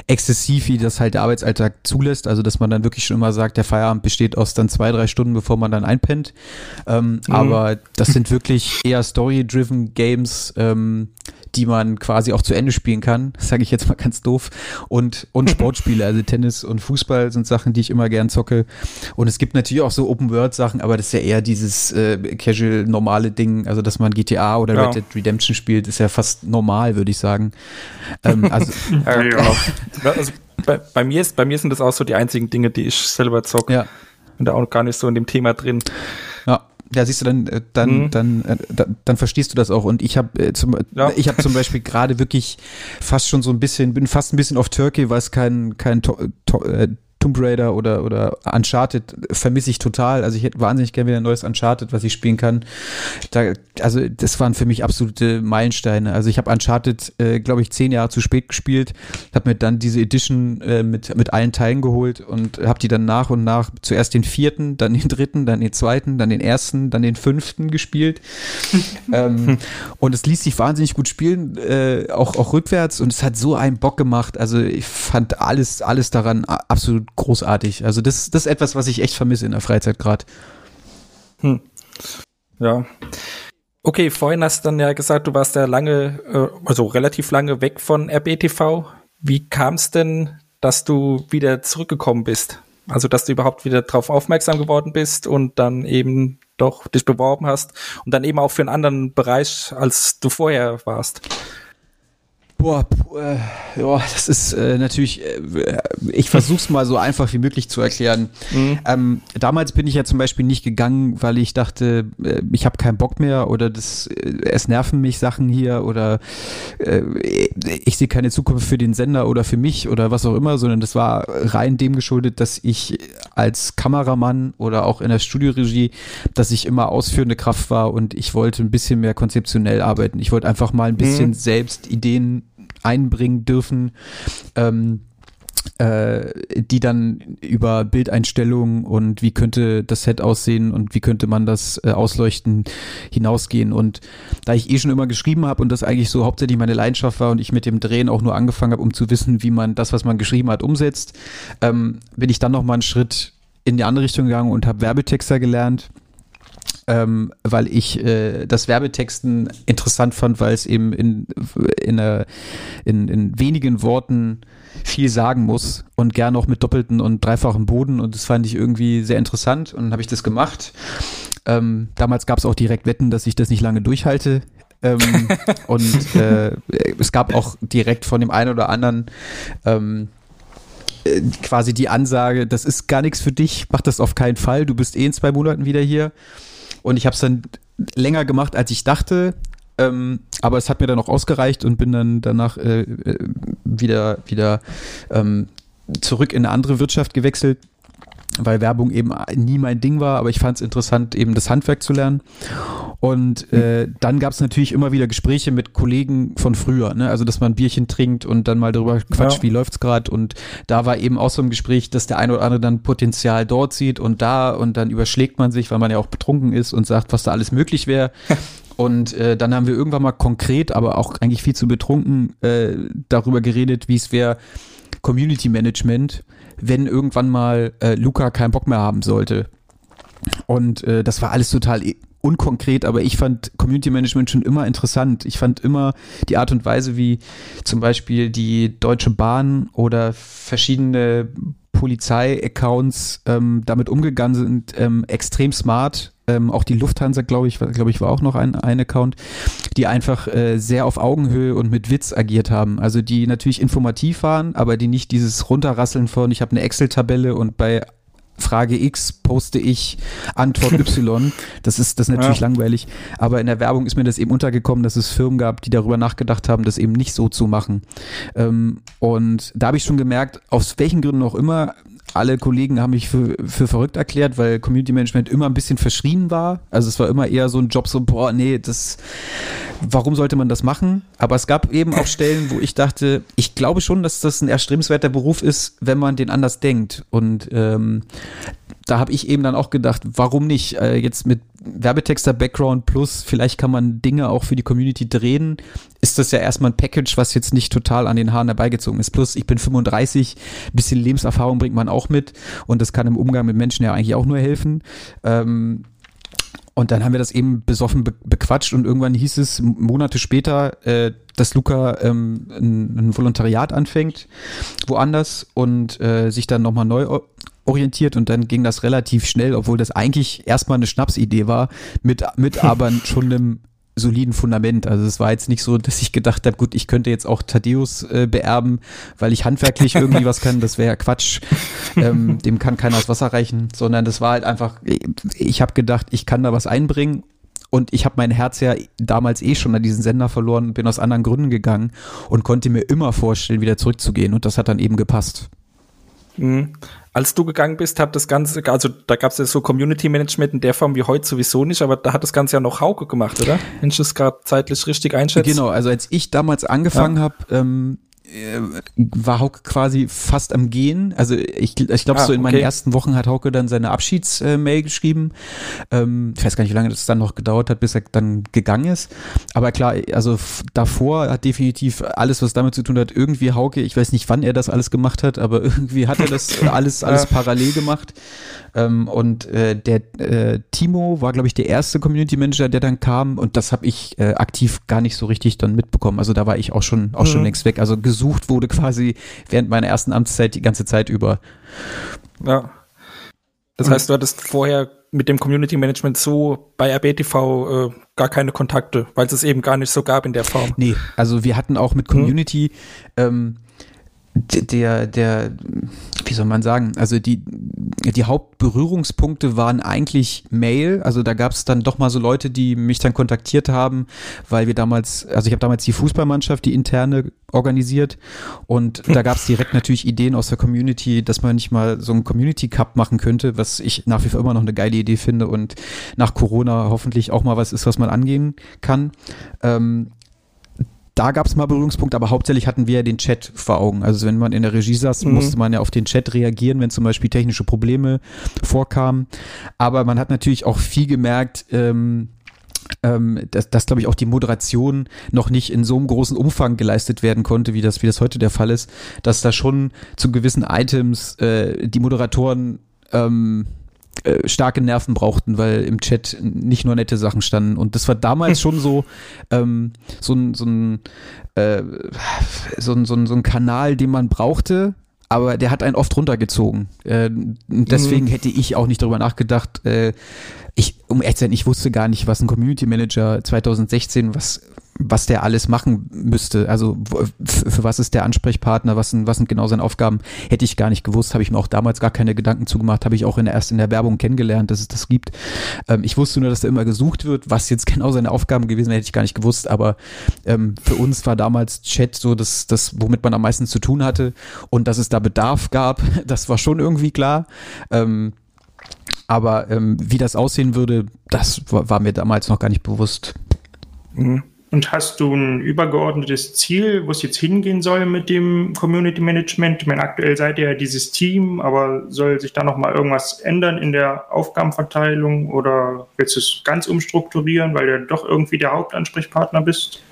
exzessiv, wie das halt der Arbeitsalltag zulässt. Also dass man dann wirklich schon immer sagt, der Feierabend besteht aus dann zwei, drei Stunden, bevor man dann einpennt. Ähm, mhm. Aber das sind wirklich eher Story-driven Games. Ähm, die man quasi auch zu Ende spielen kann, sage ich jetzt mal ganz doof. Und, und Sportspiele, also Tennis und Fußball sind Sachen, die ich immer gern zocke. Und es gibt natürlich auch so Open-World-Sachen, aber das ist ja eher dieses äh, casual normale Ding, also dass man GTA oder ja. Red Dead Redemption spielt, ist ja fast normal, würde ich sagen. Ähm, also, ja, ja. also bei, bei, mir ist, bei mir sind das auch so die einzigen Dinge, die ich selber zocke. Ja. Und da auch gar nicht so in dem Thema drin. Ja. Ja, siehst du, dann, äh, dann, mhm. dann, äh, dann, dann verstehst du das auch. Und ich habe äh, zum, ja. ich habe zum Beispiel gerade wirklich fast schon so ein bisschen, bin fast ein bisschen auf Turkey, weil es kein, kein to, to, äh, Tomb Raider oder, oder Uncharted vermisse ich total. Also ich hätte wahnsinnig gerne wieder ein neues Uncharted, was ich spielen kann. Da, also das waren für mich absolute Meilensteine. Also ich habe Uncharted, äh, glaube ich, zehn Jahre zu spät gespielt, habe mir dann diese Edition äh, mit, mit allen Teilen geholt und habe die dann nach und nach zuerst den vierten, dann den dritten, dann den zweiten, dann den ersten, dann den fünften gespielt. ähm, und es ließ sich wahnsinnig gut spielen, äh, auch, auch rückwärts und es hat so einen Bock gemacht. Also ich fand alles, alles daran absolut großartig. Also das, das ist etwas, was ich echt vermisse in der Freizeit gerade. Hm. Ja. Okay, vorhin hast du dann ja gesagt, du warst ja lange, äh, also relativ lange weg von RBTV. Wie kam es denn, dass du wieder zurückgekommen bist? Also, dass du überhaupt wieder darauf aufmerksam geworden bist und dann eben doch dich beworben hast und dann eben auch für einen anderen Bereich, als du vorher warst. Boah, äh, ja, das ist äh, natürlich, äh, ich versuch's mal so einfach wie möglich zu erklären. Mhm. Ähm, damals bin ich ja zum Beispiel nicht gegangen, weil ich dachte, äh, ich habe keinen Bock mehr oder das, äh, es nerven mich Sachen hier oder äh, ich sehe keine Zukunft für den Sender oder für mich oder was auch immer, sondern das war rein dem geschuldet, dass ich als Kameramann oder auch in der Studioregie, dass ich immer ausführende Kraft war und ich wollte ein bisschen mehr konzeptionell arbeiten. Ich wollte einfach mal ein bisschen mhm. selbst Ideen einbringen dürfen. Ähm, äh, die dann über Bildeinstellungen und wie könnte das Set aussehen und wie könnte man das äh, ausleuchten hinausgehen. Und da ich eh schon immer geschrieben habe und das eigentlich so hauptsächlich meine Leidenschaft war und ich mit dem Drehen auch nur angefangen habe, um zu wissen, wie man das, was man geschrieben hat, umsetzt, ähm, bin ich dann noch mal einen Schritt in die andere Richtung gegangen und habe Werbetexter gelernt ähm, weil ich äh, das Werbetexten interessant fand, weil es eben in, in, äh, in, in wenigen Worten viel sagen muss und gern auch mit doppelten und dreifachen Boden und das fand ich irgendwie sehr interessant und habe ich das gemacht. Ähm, damals gab es auch direkt Wetten, dass ich das nicht lange durchhalte. ähm, und äh, es gab auch direkt von dem einen oder anderen ähm, äh, quasi die Ansage, das ist gar nichts für dich, mach das auf keinen Fall, du bist eh in zwei Monaten wieder hier. Und ich habe es dann länger gemacht, als ich dachte. Ähm, aber es hat mir dann auch ausgereicht und bin dann danach äh, äh, wieder, wieder ähm, zurück in eine andere Wirtschaft gewechselt weil Werbung eben nie mein Ding war, aber ich fand es interessant, eben das Handwerk zu lernen. Und äh, dann gab es natürlich immer wieder Gespräche mit Kollegen von früher, ne? also dass man ein Bierchen trinkt und dann mal darüber quatscht, ja. wie läuft's gerade. Und da war eben auch so ein Gespräch, dass der eine oder andere dann Potenzial dort sieht und da und dann überschlägt man sich, weil man ja auch betrunken ist und sagt, was da alles möglich wäre. Und äh, dann haben wir irgendwann mal konkret, aber auch eigentlich viel zu betrunken äh, darüber geredet, wie es wäre, Community Management wenn irgendwann mal äh, Luca keinen Bock mehr haben sollte. Und äh, das war alles total unkonkret, aber ich fand Community Management schon immer interessant. Ich fand immer die Art und Weise, wie zum Beispiel die Deutsche Bahn oder verschiedene Polizei-Accounts ähm, damit umgegangen sind, ähm, extrem smart ähm, auch die Lufthansa, glaube ich, glaube ich, war auch noch ein, ein Account, die einfach äh, sehr auf Augenhöhe und mit Witz agiert haben. Also die natürlich informativ waren, aber die nicht dieses Runterrasseln von, ich habe eine Excel-Tabelle und bei Frage X poste ich Antwort Y. Das ist, das ist natürlich ja. langweilig. Aber in der Werbung ist mir das eben untergekommen, dass es Firmen gab, die darüber nachgedacht haben, das eben nicht so zu machen. Ähm, und da habe ich schon gemerkt, aus welchen Gründen auch immer, alle Kollegen haben mich für, für verrückt erklärt, weil Community Management immer ein bisschen verschrien war. Also es war immer eher so ein Job, so, boah, nee, das, warum sollte man das machen? Aber es gab eben auch Stellen, wo ich dachte, ich glaube schon, dass das ein erstrebenswerter Beruf ist, wenn man den anders denkt. Und ähm, da habe ich eben dann auch gedacht, warum nicht? Äh, jetzt mit Werbetexter Background plus, vielleicht kann man Dinge auch für die Community drehen, ist das ja erstmal ein Package, was jetzt nicht total an den Haaren herbeigezogen ist. Plus, ich bin 35, ein bisschen Lebenserfahrung bringt man auch mit und das kann im Umgang mit Menschen ja eigentlich auch nur helfen. Ähm, und dann haben wir das eben besoffen be bequatscht und irgendwann hieß es Monate später, äh, dass Luca ähm, ein, ein, Volontariat anfängt, woanders und äh, sich dann nochmal neu orientiert und dann ging das relativ schnell, obwohl das eigentlich erstmal eine Schnapsidee war, mit, mit aber schon einem soliden Fundament. Also es war jetzt nicht so, dass ich gedacht habe, gut, ich könnte jetzt auch Thaddeus äh, beerben, weil ich handwerklich irgendwie was kann. Das wäre ja Quatsch. Ähm, dem kann keiner das Wasser reichen, sondern das war halt einfach, ich habe gedacht, ich kann da was einbringen und ich habe mein Herz ja damals eh schon an diesen Sender verloren, bin aus anderen Gründen gegangen und konnte mir immer vorstellen, wieder zurückzugehen. Und das hat dann eben gepasst. Mhm als du gegangen bist, hat das Ganze, also da gab es ja so Community Management in der Form wie heute sowieso nicht, aber da hat das Ganze ja noch Hauke gemacht, oder? Wenn ich das gerade zeitlich richtig einschätze. Genau, also als ich damals angefangen ja. habe, ähm, äh, war Hauke quasi fast am Gehen. Also ich, ich glaube, ah, so in okay. meinen ersten Wochen hat Hauke dann seine Abschiedsmail geschrieben. Ähm, ich weiß gar nicht, wie lange das dann noch gedauert hat, bis er dann gegangen ist. Aber klar, also davor hat definitiv alles, was damit zu tun hat, irgendwie Hauke, ich weiß nicht, wann er das alles gemacht hat, aber irgendwie hat er das alles, alles parallel gemacht. Ähm, und äh, der äh, Timo war, glaube ich, der erste Community Manager, der dann kam und das habe ich äh, aktiv gar nicht so richtig dann mitbekommen. Also da war ich auch schon auch mhm. schon längst weg. Also gesucht wurde quasi während meiner ersten Amtszeit die ganze Zeit über. Ja. Das heißt, du hattest vorher mit dem Community Management so bei RBTV äh, gar keine Kontakte, weil es es eben gar nicht so gab in der Form. Nee, also wir hatten auch mit Community mhm. ähm, der, der, wie soll man sagen, also die, die Hauptberührungspunkte waren eigentlich Mail. Also da gab es dann doch mal so Leute, die mich dann kontaktiert haben, weil wir damals, also ich habe damals die Fußballmannschaft, die interne organisiert und da gab es direkt natürlich Ideen aus der Community, dass man nicht mal so einen Community Cup machen könnte, was ich nach wie vor immer noch eine geile Idee finde und nach Corona hoffentlich auch mal was ist, was man angehen kann. Ähm, da gab es mal Berührungspunkte, aber hauptsächlich hatten wir ja den Chat vor Augen. Also wenn man in der Regie saß, mhm. musste man ja auf den Chat reagieren, wenn zum Beispiel technische Probleme vorkamen. Aber man hat natürlich auch viel gemerkt, ähm, ähm, dass, dass glaube ich auch die Moderation noch nicht in so einem großen Umfang geleistet werden konnte, wie das, wie das heute der Fall ist, dass da schon zu gewissen Items äh, die Moderatoren ähm, äh, starke Nerven brauchten, weil im Chat nicht nur nette Sachen standen. Und das war damals schon so, ähm, so ein, so ein, äh, so ein, so ein, so ein Kanal, den man brauchte, aber der hat einen oft runtergezogen. Äh, deswegen mhm. hätte ich auch nicht darüber nachgedacht. Äh, ich, um ehrlich zu sein, ich wusste gar nicht, was ein Community Manager 2016, was was der alles machen müsste. Also für was ist der Ansprechpartner, was sind, was sind genau seine Aufgaben, hätte ich gar nicht gewusst, habe ich mir auch damals gar keine Gedanken zugemacht, habe ich auch in der, erst in der Werbung kennengelernt, dass es das gibt. Ähm, ich wusste nur, dass da immer gesucht wird, was jetzt genau seine Aufgaben gewesen wäre, hätte ich gar nicht gewusst, aber ähm, für uns war damals Chat so das, das, womit man am meisten zu tun hatte und dass es da Bedarf gab, das war schon irgendwie klar. Ähm, aber ähm, wie das aussehen würde, das war, war mir damals noch gar nicht bewusst. Mhm. Und hast du ein übergeordnetes Ziel, wo es jetzt hingehen soll mit dem Community Management? Ich meine, aktuell seid ihr ja dieses Team, aber soll sich da nochmal irgendwas ändern in der Aufgabenverteilung oder willst du es ganz umstrukturieren, weil du doch irgendwie der Hauptansprechpartner bist?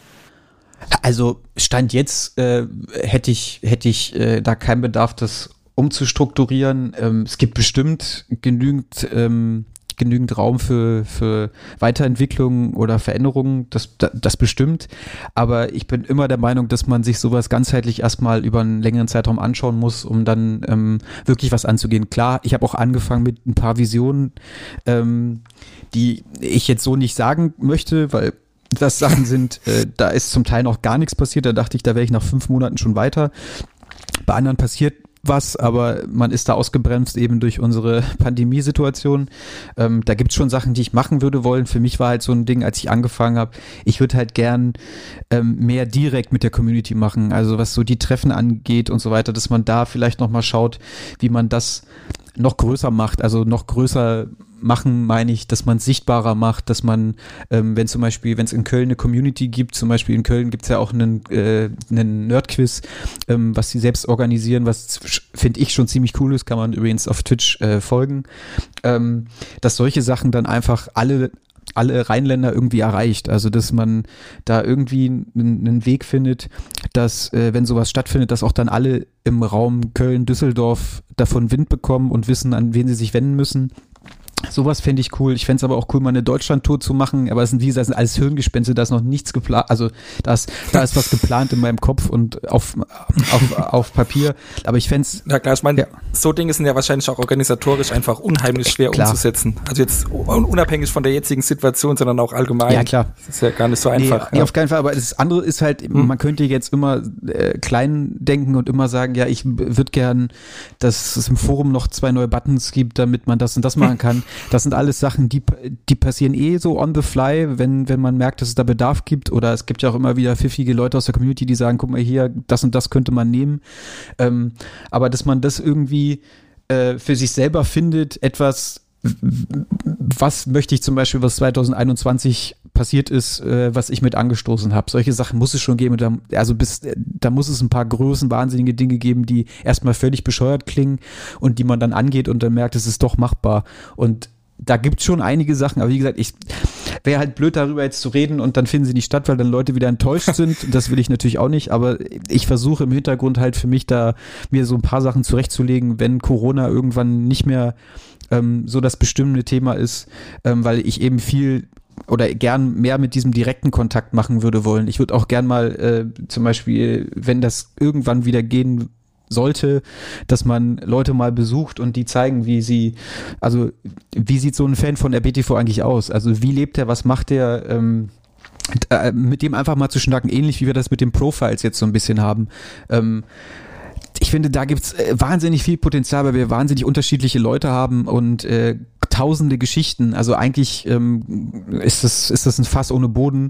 Also Stand jetzt äh, hätte ich, hätte ich äh, da keinen Bedarf, das umzustrukturieren. Ähm, es gibt bestimmt genügend ähm, genügend Raum für, für Weiterentwicklung oder Veränderungen, das, das bestimmt. Aber ich bin immer der Meinung, dass man sich sowas ganzheitlich erstmal über einen längeren Zeitraum anschauen muss, um dann ähm, wirklich was anzugehen. Klar, ich habe auch angefangen mit ein paar Visionen, ähm, die ich jetzt so nicht sagen möchte, weil das Sachen sind, äh, da ist zum Teil noch gar nichts passiert. Da dachte ich, da wäre ich nach fünf Monaten schon weiter. Bei anderen passiert was, aber man ist da ausgebremst eben durch unsere Pandemiesituation. Ähm, da gibt's schon Sachen, die ich machen würde wollen. Für mich war halt so ein Ding, als ich angefangen habe, ich würde halt gern ähm, mehr direkt mit der Community machen, also was so die Treffen angeht und so weiter, dass man da vielleicht nochmal schaut, wie man das noch größer macht, also noch größer machen, meine ich, dass man sichtbarer macht, dass man, ähm, wenn zum Beispiel, wenn es in Köln eine Community gibt, zum Beispiel in Köln gibt es ja auch einen, äh, einen Nerd-Quiz, ähm, was sie selbst organisieren, was finde ich schon ziemlich cool ist, kann man übrigens auf Twitch äh, folgen, ähm, dass solche Sachen dann einfach alle alle Rheinländer irgendwie erreicht. Also dass man da irgendwie einen Weg findet, dass äh, wenn sowas stattfindet, dass auch dann alle im Raum Köln, Düsseldorf davon Wind bekommen und wissen, an wen sie sich wenden müssen. Sowas fände ich cool. Ich fände es aber auch cool, mal eine Deutschland-Tour zu machen. Aber es sind, wie gesagt, sind alles Hirngespenste, da ist noch nichts geplant. Also da ist, da ist was geplant in meinem Kopf und auf, auf, auf Papier. Aber ich fände es. Ja klar, ich meine, ja. so Dinge sind ja wahrscheinlich auch organisatorisch einfach unheimlich schwer klar. umzusetzen. Also jetzt unabhängig von der jetzigen Situation, sondern auch allgemein. Ja, klar. Das ist ja gar nicht so einfach. Nee, ja. auf keinen Fall. Aber das andere ist halt, hm. man könnte jetzt immer äh, klein denken und immer sagen, ja, ich würde gern, dass es im Forum noch zwei neue Buttons gibt, damit man das und das machen kann. Das sind alles Sachen, die, die passieren eh so on the fly, wenn, wenn man merkt, dass es da Bedarf gibt. Oder es gibt ja auch immer wieder pfiffige Leute aus der Community, die sagen, guck mal hier, das und das könnte man nehmen. Ähm, aber dass man das irgendwie äh, für sich selber findet, etwas, was möchte ich zum Beispiel, was 2021 passiert ist, äh, was ich mit angestoßen habe. Solche Sachen muss es schon geben. Da, also bis, da muss es ein paar großen, wahnsinnige Dinge geben, die erstmal völlig bescheuert klingen und die man dann angeht und dann merkt, es ist doch machbar. Und da gibt es schon einige Sachen, aber wie gesagt, ich wäre halt blöd darüber jetzt zu reden und dann finden sie nicht statt, weil dann Leute wieder enttäuscht sind. Das will ich natürlich auch nicht, aber ich versuche im Hintergrund halt für mich da mir so ein paar Sachen zurechtzulegen, wenn Corona irgendwann nicht mehr ähm, so das bestimmende Thema ist, ähm, weil ich eben viel oder gern mehr mit diesem direkten Kontakt machen würde wollen. Ich würde auch gern mal äh, zum Beispiel, wenn das irgendwann wieder gehen sollte, dass man Leute mal besucht und die zeigen, wie sie, also wie sieht so ein Fan von RBTV eigentlich aus? Also wie lebt er, was macht er? Ähm, äh, mit dem einfach mal zu schnacken, ähnlich wie wir das mit den Profiles jetzt so ein bisschen haben. Ähm, ich finde, da gibt's äh, wahnsinnig viel Potenzial, weil wir wahnsinnig unterschiedliche Leute haben und äh, tausende Geschichten. Also eigentlich ähm, ist das ist das ein Fass ohne Boden.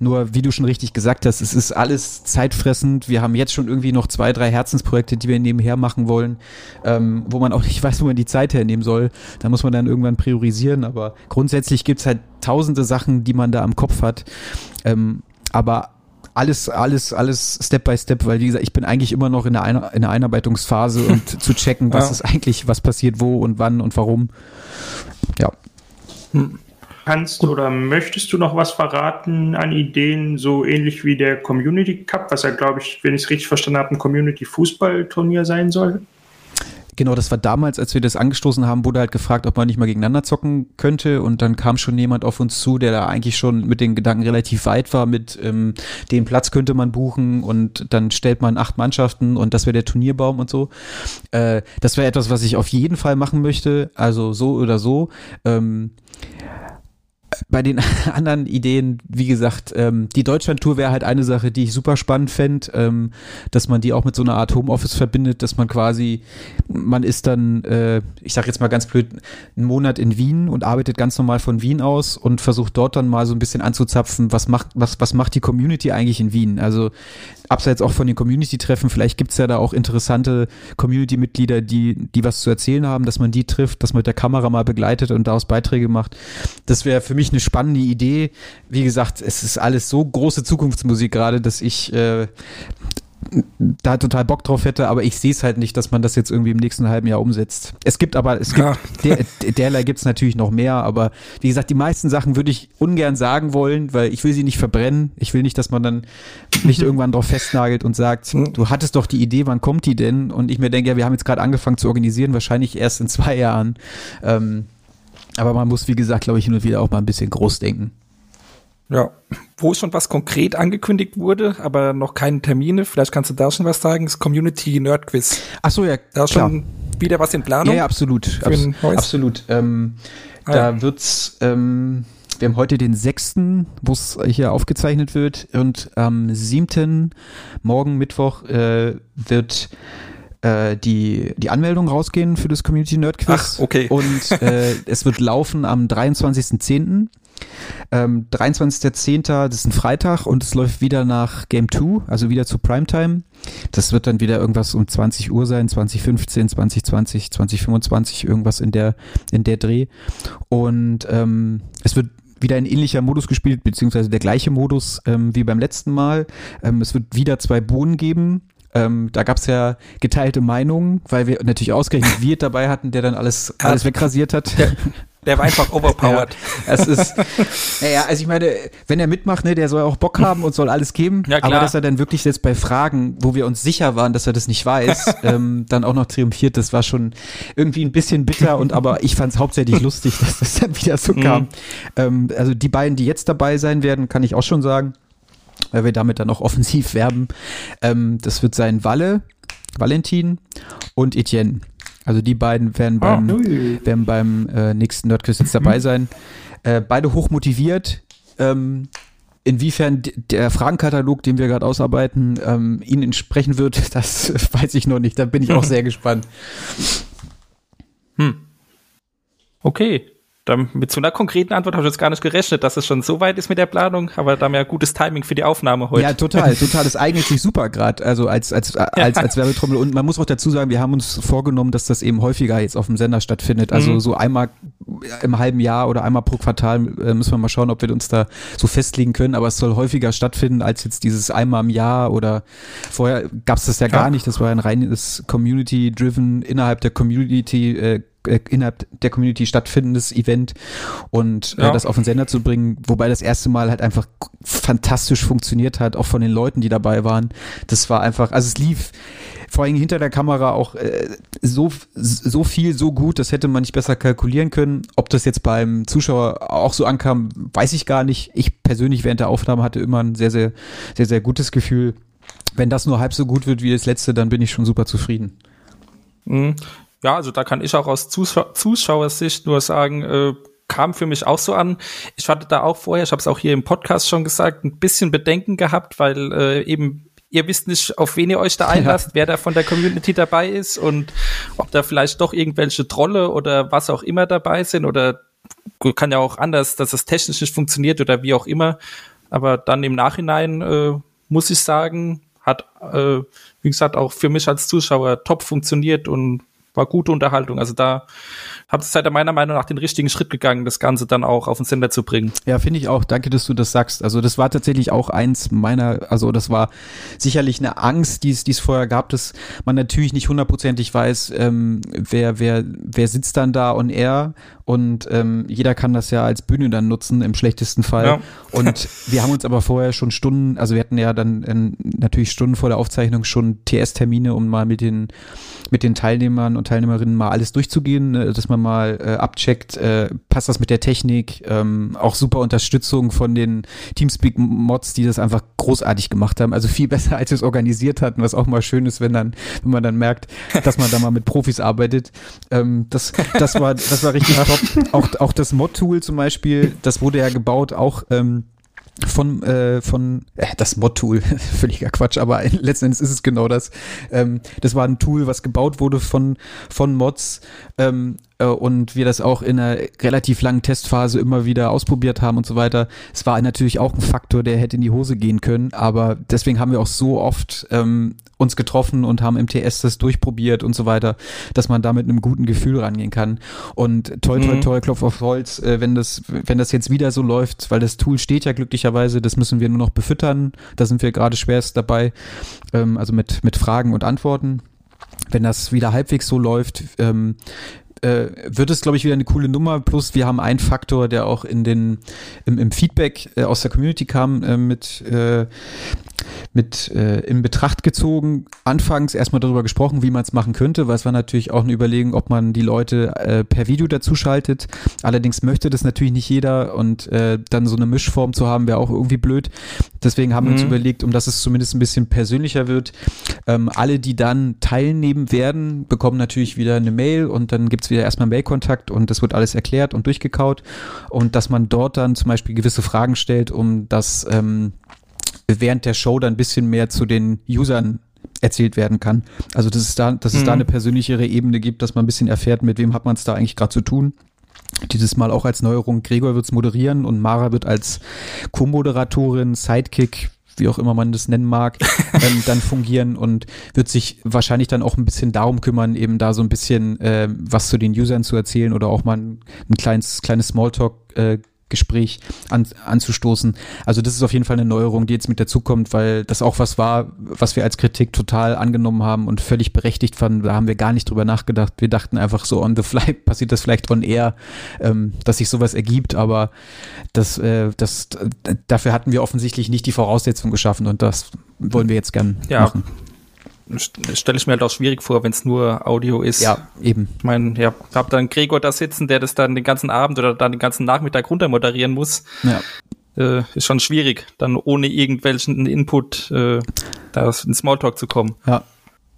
Nur wie du schon richtig gesagt hast, es ist alles zeitfressend. Wir haben jetzt schon irgendwie noch zwei, drei Herzensprojekte, die wir nebenher machen wollen, ähm, wo man auch nicht weiß, wo man die Zeit hernehmen soll. Da muss man dann irgendwann priorisieren. Aber grundsätzlich gibt's halt tausende Sachen, die man da am Kopf hat. Ähm, aber alles, alles, alles Step by Step, weil wie gesagt, ich bin eigentlich immer noch in der, Ein in der Einarbeitungsphase und zu checken, was ja. ist eigentlich, was passiert wo und wann und warum. Ja. Hm. Kannst du oder möchtest du noch was verraten an Ideen, so ähnlich wie der Community Cup, was ja, glaube ich, wenn ich es richtig verstanden habe, ein Community-Fußballturnier sein soll? Genau, das war damals, als wir das angestoßen haben, wurde halt gefragt, ob man nicht mal gegeneinander zocken könnte. Und dann kam schon jemand auf uns zu, der da eigentlich schon mit den Gedanken relativ weit war, mit ähm, dem Platz könnte man buchen und dann stellt man acht Mannschaften und das wäre der Turnierbaum und so. Äh, das wäre etwas, was ich auf jeden Fall machen möchte, also so oder so. Ähm, bei den anderen Ideen, wie gesagt, ähm, die Deutschland-Tour wäre halt eine Sache, die ich super spannend fände, ähm, dass man die auch mit so einer Art Homeoffice verbindet, dass man quasi, man ist dann, äh, ich sag jetzt mal ganz blöd, einen Monat in Wien und arbeitet ganz normal von Wien aus und versucht dort dann mal so ein bisschen anzuzapfen, was macht, was, was macht die Community eigentlich in Wien? Also abseits auch von den Community-Treffen, vielleicht gibt's ja da auch interessante Community-Mitglieder, die, die was zu erzählen haben, dass man die trifft, dass man mit der Kamera mal begleitet und daraus Beiträge macht. Das wäre für mich eine spannende Idee. Wie gesagt, es ist alles so große Zukunftsmusik gerade, dass ich äh, da total Bock drauf hätte, aber ich sehe es halt nicht, dass man das jetzt irgendwie im nächsten halben Jahr umsetzt. Es gibt aber, es gibt, ja. der, derlei gibt es natürlich noch mehr, aber wie gesagt, die meisten Sachen würde ich ungern sagen wollen, weil ich will sie nicht verbrennen. Ich will nicht, dass man dann nicht irgendwann drauf festnagelt und sagt, hm. du hattest doch die Idee, wann kommt die denn? Und ich mir denke, ja, wir haben jetzt gerade angefangen zu organisieren, wahrscheinlich erst in zwei Jahren. Ähm, aber man muss, wie gesagt, glaube ich, hin und wieder auch mal ein bisschen groß denken. Ja, wo schon was konkret angekündigt wurde, aber noch keine Termine. Vielleicht kannst du da schon was sagen. Das Community Nerd Quiz. Ach so, ja. Da ist schon wieder was in Planung. Ja, ja absolut. Abs absolut. Ähm, ah, da ja. wird's, ähm, wir haben heute den sechsten, wo es hier aufgezeichnet wird und am siebten, morgen Mittwoch, äh, wird äh, die, die Anmeldungen rausgehen für das Community Nerd Quiz. Ach, okay. Und äh, es wird laufen am 23.10. Ähm, 23.10. das ist ein Freitag und es läuft wieder nach Game 2, also wieder zu Primetime. Das wird dann wieder irgendwas um 20 Uhr sein, 2015, 2020, 2025, irgendwas in der, in der Dreh. Und ähm, es wird wieder ein ähnlicher Modus gespielt, beziehungsweise der gleiche Modus ähm, wie beim letzten Mal. Ähm, es wird wieder zwei Bohnen geben. Ähm, da gab es ja geteilte Meinungen, weil wir natürlich ausgerechnet Wirt dabei hatten, der dann alles, alles wegrasiert hat. Der, der war einfach overpowered. Ja, es ist, naja, also ich meine, wenn er mitmacht, ne, der soll auch Bock haben und soll alles geben. Ja, aber dass er dann wirklich jetzt bei Fragen, wo wir uns sicher waren, dass er das nicht weiß, ähm, dann auch noch triumphiert, das war schon irgendwie ein bisschen bitter und aber ich fand es hauptsächlich lustig, dass das dann wieder so kam. Ähm, also die beiden, die jetzt dabei sein werden, kann ich auch schon sagen, weil wir damit dann auch offensiv werben. Ähm, das wird sein Walle, Valentin und Etienne. Also die beiden werden beim, ui. werden beim äh, nächsten Nerdquiz jetzt dabei sein. Äh, beide hoch motiviert. Ähm, inwiefern der Fragenkatalog, den wir gerade ausarbeiten, ähm, ihnen entsprechen wird, das weiß ich noch nicht. Da bin ich auch sehr gespannt. Okay. Dann mit so einer konkreten Antwort habe ich jetzt gar nicht gerechnet, dass es schon so weit ist mit der Planung, aber da haben wir ja gutes Timing für die Aufnahme heute. Ja, total, total. Das eignet sich super gerade, also als, als, als, als Werbetrommel. Und man muss auch dazu sagen, wir haben uns vorgenommen, dass das eben häufiger jetzt auf dem Sender stattfindet. Also Mhm. so einmal im halben Jahr oder einmal pro Quartal äh, müssen wir mal schauen, ob wir uns da so festlegen können. Aber es soll häufiger stattfinden als jetzt dieses einmal im Jahr oder vorher gab es das ja gar Ja. nicht. Das war ein reines Community-driven, innerhalb der Community, äh, äh, innerhalb der Community stattfindendes Event und äh, Ja. das auf den Sender zu bringen, wobei das erste Mal halt einfach fantastisch funktioniert hat, auch von den Leuten, die dabei waren. Das war einfach, also es lief vor allem hinter der Kamera auch äh, so, so viel, so gut, das hätte man nicht besser kalkulieren können. Ob das jetzt beim Zuschauer auch so ankam, weiß ich gar nicht. Ich persönlich während der Aufnahme hatte immer ein sehr, sehr, sehr, sehr gutes Gefühl. Wenn das nur halb so gut wird wie das letzte, dann bin ich schon super zufrieden. Ja, also da kann ich auch aus Zuschau Zuschauersicht nur sagen, äh, kam für mich auch so an. Ich hatte da auch vorher, ich habe es auch hier im Podcast schon gesagt, ein bisschen Bedenken gehabt, weil äh, eben ihr wisst nicht, auf wen ihr euch da einlasst, wer da von der Community dabei ist und ob da vielleicht doch irgendwelche Trolle oder was auch immer dabei sind oder kann ja auch anders, dass es technisch nicht funktioniert oder wie auch immer. Aber dann im Nachhinein äh, muss ich sagen, hat, äh, wie gesagt, auch für mich als Zuschauer top funktioniert und war gute Unterhaltung. Also da habt ihr ihr meiner Meinung nach den richtigen Schritt gegangen, das Ganze dann auch auf den Sender zu bringen. Ja, finde ich auch. Danke, dass du das sagst. Also das war tatsächlich auch eins meiner, also das war sicherlich eine Angst, die es, die es vorher gab, dass man natürlich nicht hundertprozentig weiß, ähm, wer, wer, wer sitzt dann da und er und ähm, jeder kann das ja als Bühne dann nutzen, im schlechtesten Fall. Ja. Und wir haben uns aber vorher schon Stunden, also wir hatten ja dann ähm, natürlich Stunden vor der Aufzeichnung schon TS-Termine, um mal mit den, mit den Teilnehmern und Teilnehmerinnen mal alles durchzugehen, ne, dass man mal äh, abcheckt, äh, passt das mit der Technik, ähm, auch super Unterstützung von den Teamspeak-Mods, die das einfach großartig gemacht haben, also viel besser, als wir es organisiert hatten, was auch mal schön ist, wenn dann, wenn man dann merkt, dass man da mal mit Profis arbeitet. Ähm, das, das war, das war richtig top. Auch, auch das Mod-Tool zum Beispiel, das wurde ja gebaut, auch ähm, von, äh, von äh, das Mod-Tool, völliger Quatsch, aber letzten Endes ist es genau das. Ähm, das war ein Tool, was gebaut wurde von, von Mods ähm, äh, und wir das auch in einer relativ langen Testphase immer wieder ausprobiert haben und so weiter. Es war natürlich auch ein Faktor, der hätte in die Hose gehen können, aber deswegen haben wir auch so oft ähm, uns getroffen und haben im TS das durchprobiert und so weiter, dass man da mit einem guten Gefühl rangehen kann. Und toi, toi, Mhm. toi, Klopf auf Holz, äh, wenn das, wenn das jetzt wieder so läuft, weil das Tool steht ja glücklicherweise, das müssen wir nur noch befüttern. Da sind wir gerade schwerst dabei, ähm, also mit, mit Fragen und Antworten. Wenn das wieder halbwegs so läuft, ähm, äh, wird es, glaube ich, wieder eine coole Nummer. Plus wir haben einen Faktor, der auch in den im, im Feedback äh, aus der Community kam, äh, mit äh, mit äh, in Betracht gezogen. Anfangs erstmal darüber gesprochen, wie man es machen könnte, weil es war natürlich auch eine Überlegung, ob man die Leute äh, per Video dazu schaltet. Allerdings möchte das natürlich nicht jeder und äh, dann so eine Mischform zu haben, wäre auch irgendwie blöd. Deswegen haben wir uns Mhm. überlegt, um dass es zumindest ein bisschen persönlicher wird, ähm, alle, die dann teilnehmen werden, bekommen natürlich wieder eine Mail und dann gibt's wieder erstmal Mailkontakt und das wird alles erklärt und durchgekaut und dass man dort dann zum Beispiel gewisse Fragen stellt, um das ähm, während der Show dann ein bisschen mehr zu den Usern erzählt werden kann. Also dass es da, dass es Mhm. da eine persönlichere Ebene gibt, dass man ein bisschen erfährt, mit wem hat man es da eigentlich gerade zu tun. Dieses Mal auch als Neuerung. Gregor wird's moderieren und Mara wird als Co-Moderatorin, Sidekick, wie auch immer man das nennen mag, ähm, dann fungieren und wird sich wahrscheinlich dann auch ein bisschen darum kümmern, eben da so ein bisschen äh, was zu den Usern zu erzählen oder auch mal ein, ein kleines, kleines Smalltalk äh, Gespräch an, anzustoßen. Also das ist auf jeden Fall eine Neuerung, die jetzt mit dazukommt, weil das auch was war, was wir als Kritik total angenommen haben und völlig berechtigt fanden. Da haben wir gar nicht drüber nachgedacht. Wir dachten einfach so on the fly passiert das vielleicht on air, ähm, dass sich sowas ergibt, aber das, äh, das, dafür hatten wir offensichtlich nicht die Voraussetzung geschaffen und das wollen wir jetzt gern Ja. machen. Stelle ich mir halt auch schwierig vor, wenn es nur Audio ist. Ja, eben. Ich meine, ja, hab dann Gregor da sitzen, der das dann den ganzen Abend oder dann den ganzen Nachmittag runter moderieren muss. Ja. Äh, ist schon schwierig, dann ohne irgendwelchen Input äh, da in Smalltalk zu kommen. Ja.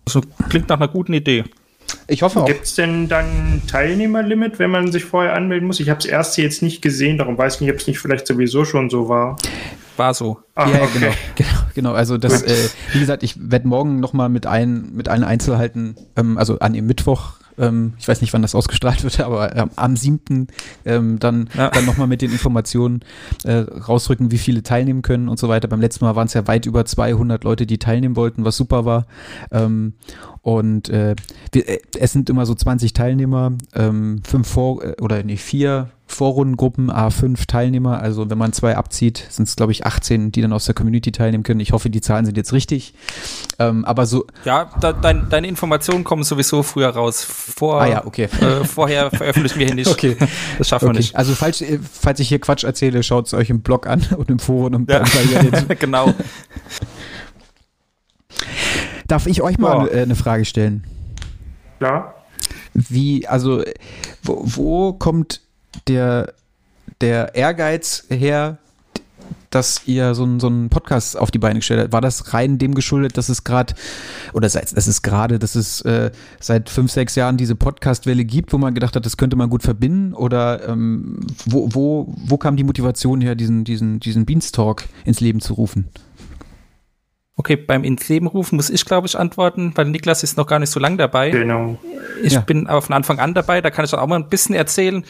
Also, klingt nach einer guten Idee. Ich hoffe auch. Gibt es denn dann ein Teilnehmerlimit, wenn man sich vorher anmelden muss? Ich habe das erste jetzt nicht gesehen, darum weiß ich nicht, ob es nicht vielleicht sowieso schon so war. War so. Ah, ja, ja, okay. genau, genau, genau. Also das, äh, wie gesagt, ich werde morgen nochmal mit ein, mit allen Einzelheiten, ähm, also an dem Mittwoch, ähm, ich weiß nicht, wann das ausgestrahlt wird, aber ähm, am 7. Ähm, dann, Ja. dann nochmal mit den Informationen äh, rausrücken, wie viele teilnehmen können und so weiter. Beim letzten Mal waren es ja weit über 200 Leute, die teilnehmen wollten, was super war. Ähm, und äh, wir, äh, es sind immer so 20 Teilnehmer, ähm, fünf Vor äh, oder nee, vier Vorrundengruppen, A5 Teilnehmer. Also wenn man zwei abzieht, sind es glaube ich 18, die dann aus der Community teilnehmen können. Ich hoffe, die Zahlen sind jetzt richtig. Ähm, aber so, Ja, da, dein, deine Informationen kommen sowieso früher raus. Vor, ah ja, okay. äh, vorher veröffentlichen wir hier nicht. Okay. Das schaffen wir okay. nicht. Also falls, äh, falls ich hier Quatsch erzähle, schaut es euch im Blog an und im Forum und Ja. genau. Darf ich euch mal Ja. äh, eine Frage stellen? Klar. Wie, also, wo, wo kommt der, der Ehrgeiz her, dass ihr so, einen- so einen Podcast auf die Beine gestellt habt? War das rein dem geschuldet, dass es gerade, oder seit, das ist gerade, dass es äh, seit fünf, sechs Jahren diese Podcast-Welle gibt, wo man gedacht hat, das könnte man gut verbinden? Oder ähm, wo, wo, wo kam die Motivation her, diesen, diesen, diesen Beanstalk ins Leben zu rufen? Okay, beim ins Leben rufen muss ich, glaube ich, antworten, weil Niklas ist noch gar nicht so lang dabei. Genau. Ich Ja. bin aber von Anfang an dabei, da kann ich dann auch mal ein bisschen erzählen.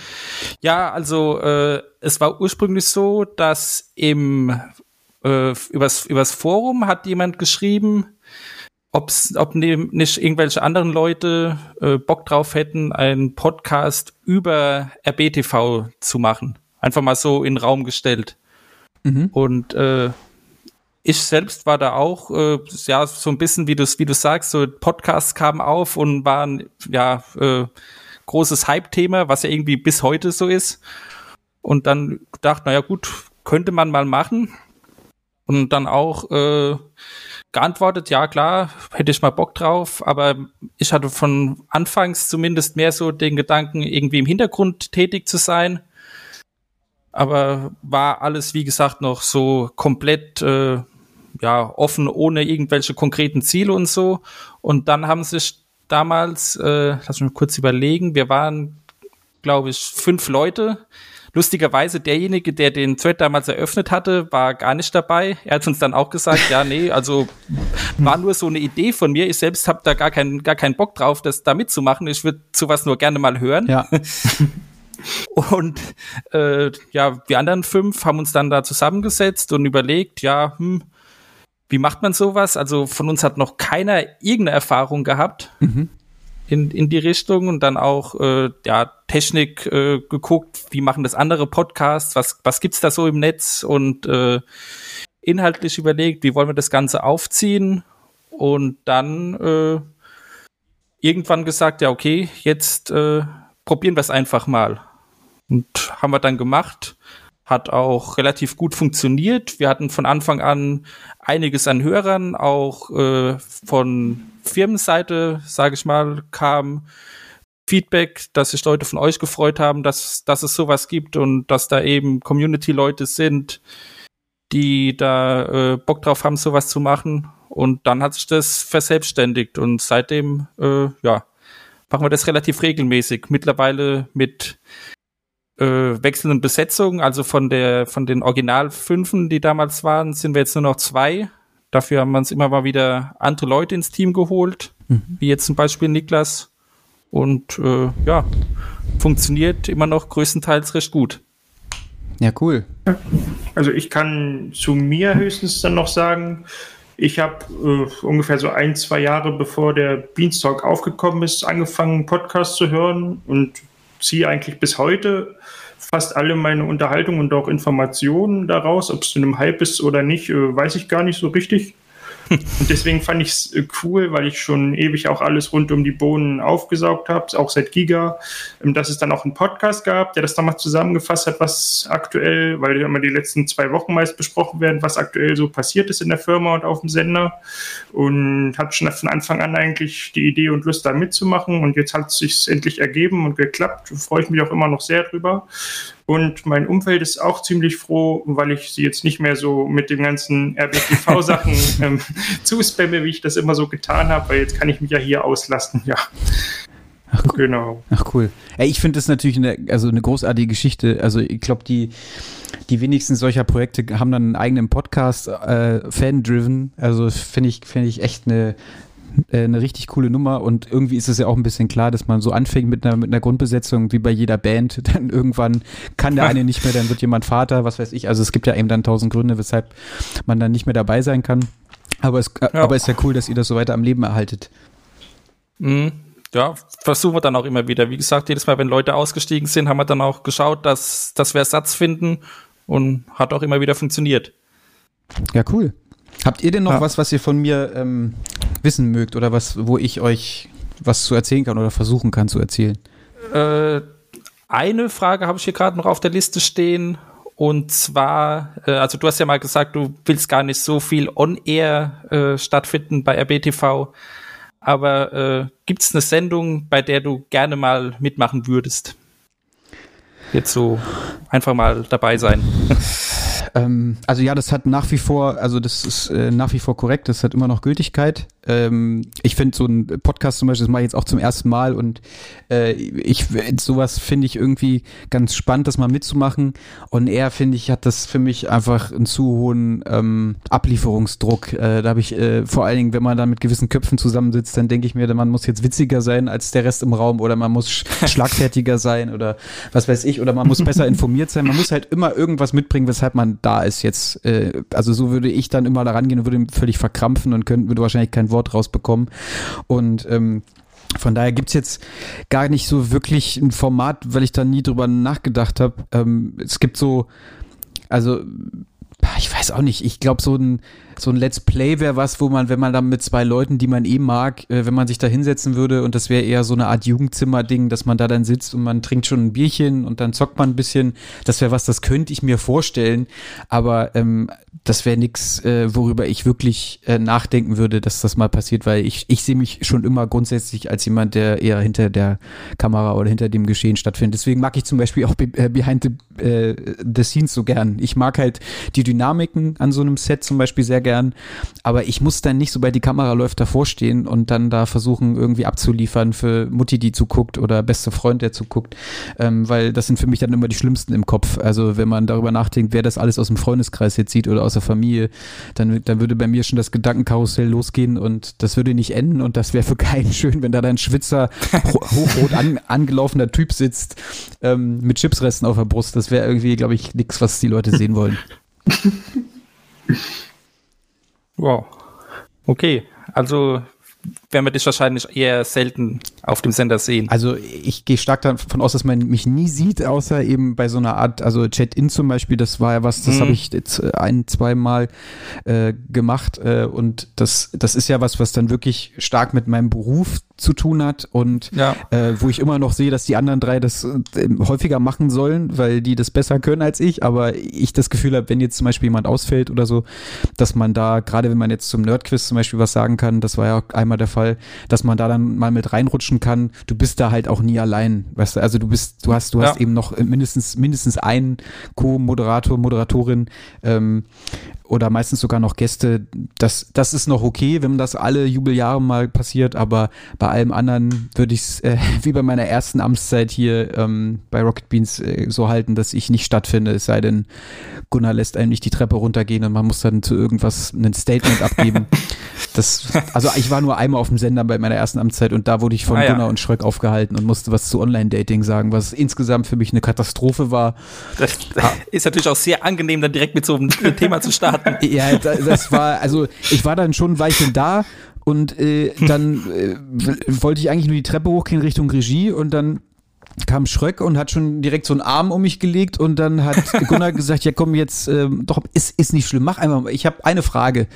Ja, also äh, es war ursprünglich so, dass im äh, übers, übers Forum hat jemand geschrieben, ob's, ob ne, nicht irgendwelche anderen Leute äh, Bock drauf hätten, einen Podcast über RBTV zu machen. Einfach mal so in den Raum gestellt. Mhm. Und äh, ich selbst war da auch, äh, ja, so ein bisschen, wie du wie du sagst, so Podcasts kamen auf und waren, ja, äh, großes Hype-Thema, was ja irgendwie bis heute so ist. Und dann gedacht, naja, gut, könnte man mal machen. Und dann auch äh, geantwortet, ja klar, hätte ich mal Bock drauf, aber ich hatte von anfangs zumindest mehr so den Gedanken, irgendwie im Hintergrund tätig zu sein aber war alles, wie gesagt, noch so komplett äh, ja, offen, ohne irgendwelche konkreten Ziele und so. Und dann haben sich damals, äh, lass mich mal kurz überlegen, wir waren, glaube ich, fünf Leute. Lustigerweise derjenige, der den Thread damals eröffnet hatte, war gar nicht dabei. Er hat uns dann auch gesagt, ja, nee, also war nur so eine Idee von mir. Ich selbst habe da gar keinen gar keinen Bock drauf, das da mitzumachen. Ich würde sowas nur gerne mal hören. Ja. Und äh, ja, die anderen fünf haben uns dann da zusammengesetzt und überlegt, ja, hm, wie macht man sowas? Also von uns hat noch keiner irgendeine Erfahrung gehabt Mhm. in, in die Richtung und dann auch äh, ja, Technik äh, geguckt, wie machen das andere Podcasts, was, was gibt's da so im Netz und äh, inhaltlich überlegt, wie wollen wir das Ganze aufziehen und dann äh, irgendwann gesagt, ja, okay, jetzt äh, probieren wir es einfach mal. Und haben wir dann gemacht. Hat auch relativ gut funktioniert. Wir hatten von Anfang an einiges an Hörern, auch äh, von Firmenseite, sage ich mal, kam Feedback, dass sich Leute von euch gefreut haben, dass, dass es sowas gibt und dass da eben Community-Leute sind, die da äh, Bock drauf haben, sowas zu machen. Und dann hat sich das verselbstständigt und seitdem, äh, ja, machen wir das relativ regelmäßig. Mittlerweile mit äh, wechselnden Besetzungen, also von der von den Original Fünfen, die damals waren, sind wir jetzt nur noch zwei. Dafür haben wir uns immer mal wieder andere Leute ins Team geholt, mhm. wie jetzt zum Beispiel Niklas. Und äh, ja, funktioniert immer noch größtenteils recht gut. Ja, cool. Also ich kann zu mir höchstens dann noch sagen, ich habe äh, ungefähr so ein, zwei Jahre bevor der Beanstalk aufgekommen ist, angefangen, Podcast zu hören und ziehe eigentlich bis heute fast alle meine Unterhaltungen und auch Informationen daraus. Ob es zu einem Hype ist oder nicht, äh, weiß ich gar nicht so richtig. Und deswegen fand ich es äh, cool, weil ich schon ewig auch alles rund um die Bohnen aufgesaugt habe, auch seit Giga, ähm, dass es dann auch einen Podcast gab, der das damals zusammengefasst hat, was aktuell, weil immer die letzten zwei Wochen meist besprochen werden, was aktuell so passiert ist in der Firma und auf dem Sender. Und hatte schon von Anfang an eigentlich die Idee und Lust, da mitzumachen. Und jetzt hat es sich endlich ergeben und geklappt. Freue ich mich auch immer noch sehr drüber. Und mein Umfeld ist auch ziemlich froh, weil ich sie jetzt nicht mehr so mit den ganzen RBTV-Sachen ähm, zuspamme, wie ich das immer so getan habe, weil jetzt kann ich mich ja hier auslassen, ja. Ach, cool. Genau. Ach cool. Ey, ich finde das natürlich eine, also eine großartige Geschichte. Also ich glaube, die, die wenigsten solcher Projekte haben dann einen eigenen Podcast, äh, fan-driven. Also finde ich, finde ich echt eine, äh, eine richtig coole Nummer und irgendwie ist es ja auch ein bisschen klar, dass man so anfängt mit einer, mit einer Grundbesetzung wie bei jeder Band, dann irgendwann kann der eine nicht mehr, dann wird jemand Vater, was weiß ich. Also es gibt ja eben dann tausend Gründe, weshalb man dann nicht mehr dabei sein kann. Aber es ja. aber ist ja cool, dass ihr das so weiter am Leben erhaltet. Mhm. Ja, versuchen wir dann auch immer wieder. Wie gesagt, jedes Mal, wenn Leute ausgestiegen sind, haben wir dann auch geschaut, dass, dass wir Ersatz finden und hat auch immer wieder funktioniert. Ja, cool. Habt ihr denn noch ja. was, was ihr von mir ähm, wissen mögt oder was, wo ich euch was zu erzählen kann oder versuchen kann zu erzählen? Äh, eine Frage habe ich hier gerade noch auf der Liste stehen. Und zwar, äh, also du hast ja mal gesagt, du willst gar nicht so viel on-air äh, stattfinden bei RBTV. Aber äh, gibt es eine Sendung, bei der du gerne mal mitmachen würdest? Jetzt so einfach mal dabei sein. Ähm, also ja, das hat nach wie vor, also das ist äh, nach wie vor korrekt, das hat immer noch Gültigkeit. Ähm, ich finde so ein Podcast zum Beispiel, das mache ich jetzt auch zum ersten Mal und äh, ich sowas finde ich irgendwie ganz spannend, das mal mitzumachen. Und er finde ich hat das für mich einfach einen zu hohen ähm, Ablieferungsdruck. Äh, da habe ich äh, vor allen Dingen, wenn man da mit gewissen Köpfen zusammensitzt, dann denke ich mir, man muss jetzt witziger sein als der Rest im Raum oder man muss schlagfertiger sein oder was weiß ich oder man muss besser informiert sein. Man muss halt immer irgendwas mitbringen, weshalb man da ist jetzt. Äh, also so würde ich dann immer da rangehen und würde völlig verkrampfen und könnte, würde wahrscheinlich kein Wort rausbekommen. Und ähm, von daher gibt es jetzt gar nicht so wirklich ein Format, weil ich da nie drüber nachgedacht habe. Ähm, es gibt so, also ich weiß auch nicht, ich glaube, so ein, so ein Let's Play wäre was, wo man, wenn man dann mit zwei Leuten, die man eh mag, äh, wenn man sich da hinsetzen würde und das wäre eher so eine Art Jugendzimmer-Ding, dass man da dann sitzt und man trinkt schon ein Bierchen und dann zockt man ein bisschen. Das wäre was, das könnte ich mir vorstellen, aber ähm, das wäre nichts, äh, worüber ich wirklich äh, nachdenken würde, dass das mal passiert, weil ich, ich sehe mich schon immer grundsätzlich als jemand, der eher hinter der Kamera oder hinter dem Geschehen stattfindet. Deswegen mag ich zum Beispiel auch äh, Behind the, äh, the Scenes so gern. Ich mag halt die Dynamiken an so einem Set zum Beispiel sehr gern, aber ich muss dann nicht, sobald die Kamera läuft, davor stehen und dann da versuchen, irgendwie abzuliefern für Mutti, die zuguckt oder beste Freund, der zuguckt, ähm, weil das sind für mich dann immer die schlimmsten im Kopf. Also wenn man darüber nachdenkt, wer das alles aus dem Freundeskreis jetzt sieht oder aus der Familie, dann, dann würde bei mir schon das Gedankenkarussell losgehen und das würde nicht enden und das wäre für keinen schön, wenn da dein Schwitzer, hochrot an, angelaufener Typ sitzt ähm, mit Chipsresten auf der Brust. Das wäre irgendwie, glaube ich, nichts, was die Leute sehen wollen. Wow. Okay, also werden wir dich wahrscheinlich eher selten auf dem Sender sehen. Also ich gehe stark davon aus, dass man mich nie sieht, außer eben bei so einer Art, also Chat-In zum Beispiel, das war ja was, das mhm. habe ich jetzt äh, ein, zweimal äh, gemacht äh, und das, das ist ja was, was dann wirklich stark mit meinem Beruf zu tun hat und ja. äh, wo ich immer noch sehe, dass die anderen drei das äh, häufiger machen sollen, weil die das besser können als ich, aber ich das Gefühl habe, wenn jetzt zum Beispiel jemand ausfällt oder so, dass man da, gerade wenn man jetzt zum Nerdquiz zum Beispiel was sagen kann, das war ja auch einmal der Fall, dass man da dann mal mit reinrutschen kann, du bist da halt auch nie allein, weißt du, also du bist, du hast, du ja. hast eben noch mindestens, mindestens einen Co-Moderator, Moderatorin. Ähm, oder meistens sogar noch Gäste. Das, das ist noch okay, wenn das alle Jubeljahre mal passiert, aber bei allem anderen würde ich es äh, wie bei meiner ersten Amtszeit hier ähm, bei Rocket Beans äh, so halten, dass ich nicht stattfinde, es sei denn, Gunnar lässt einem nicht die Treppe runtergehen und man muss dann zu irgendwas ein Statement abgeben. Das, also ich war nur einmal auf dem Sender bei meiner ersten Amtszeit und da wurde ich von Ah, ja. Gunnar und Schröck aufgehalten und musste was zu Online-Dating sagen, was insgesamt für mich eine Katastrophe war. Das ist natürlich auch sehr angenehm, dann direkt mit so einem Thema zu starten. Ja, da- das war, also ich war dann schon ein Weilchen da und äh, dann äh, wollte ich eigentlich nur die Treppe hochgehen Richtung Regie und dann kam Schröck und hat schon direkt so einen Arm um mich gelegt und dann hat Gunnar gesagt, ja komm jetzt, ähm, doch, ist, ist nicht schlimm, mach einfach mal, ich habe eine Frage.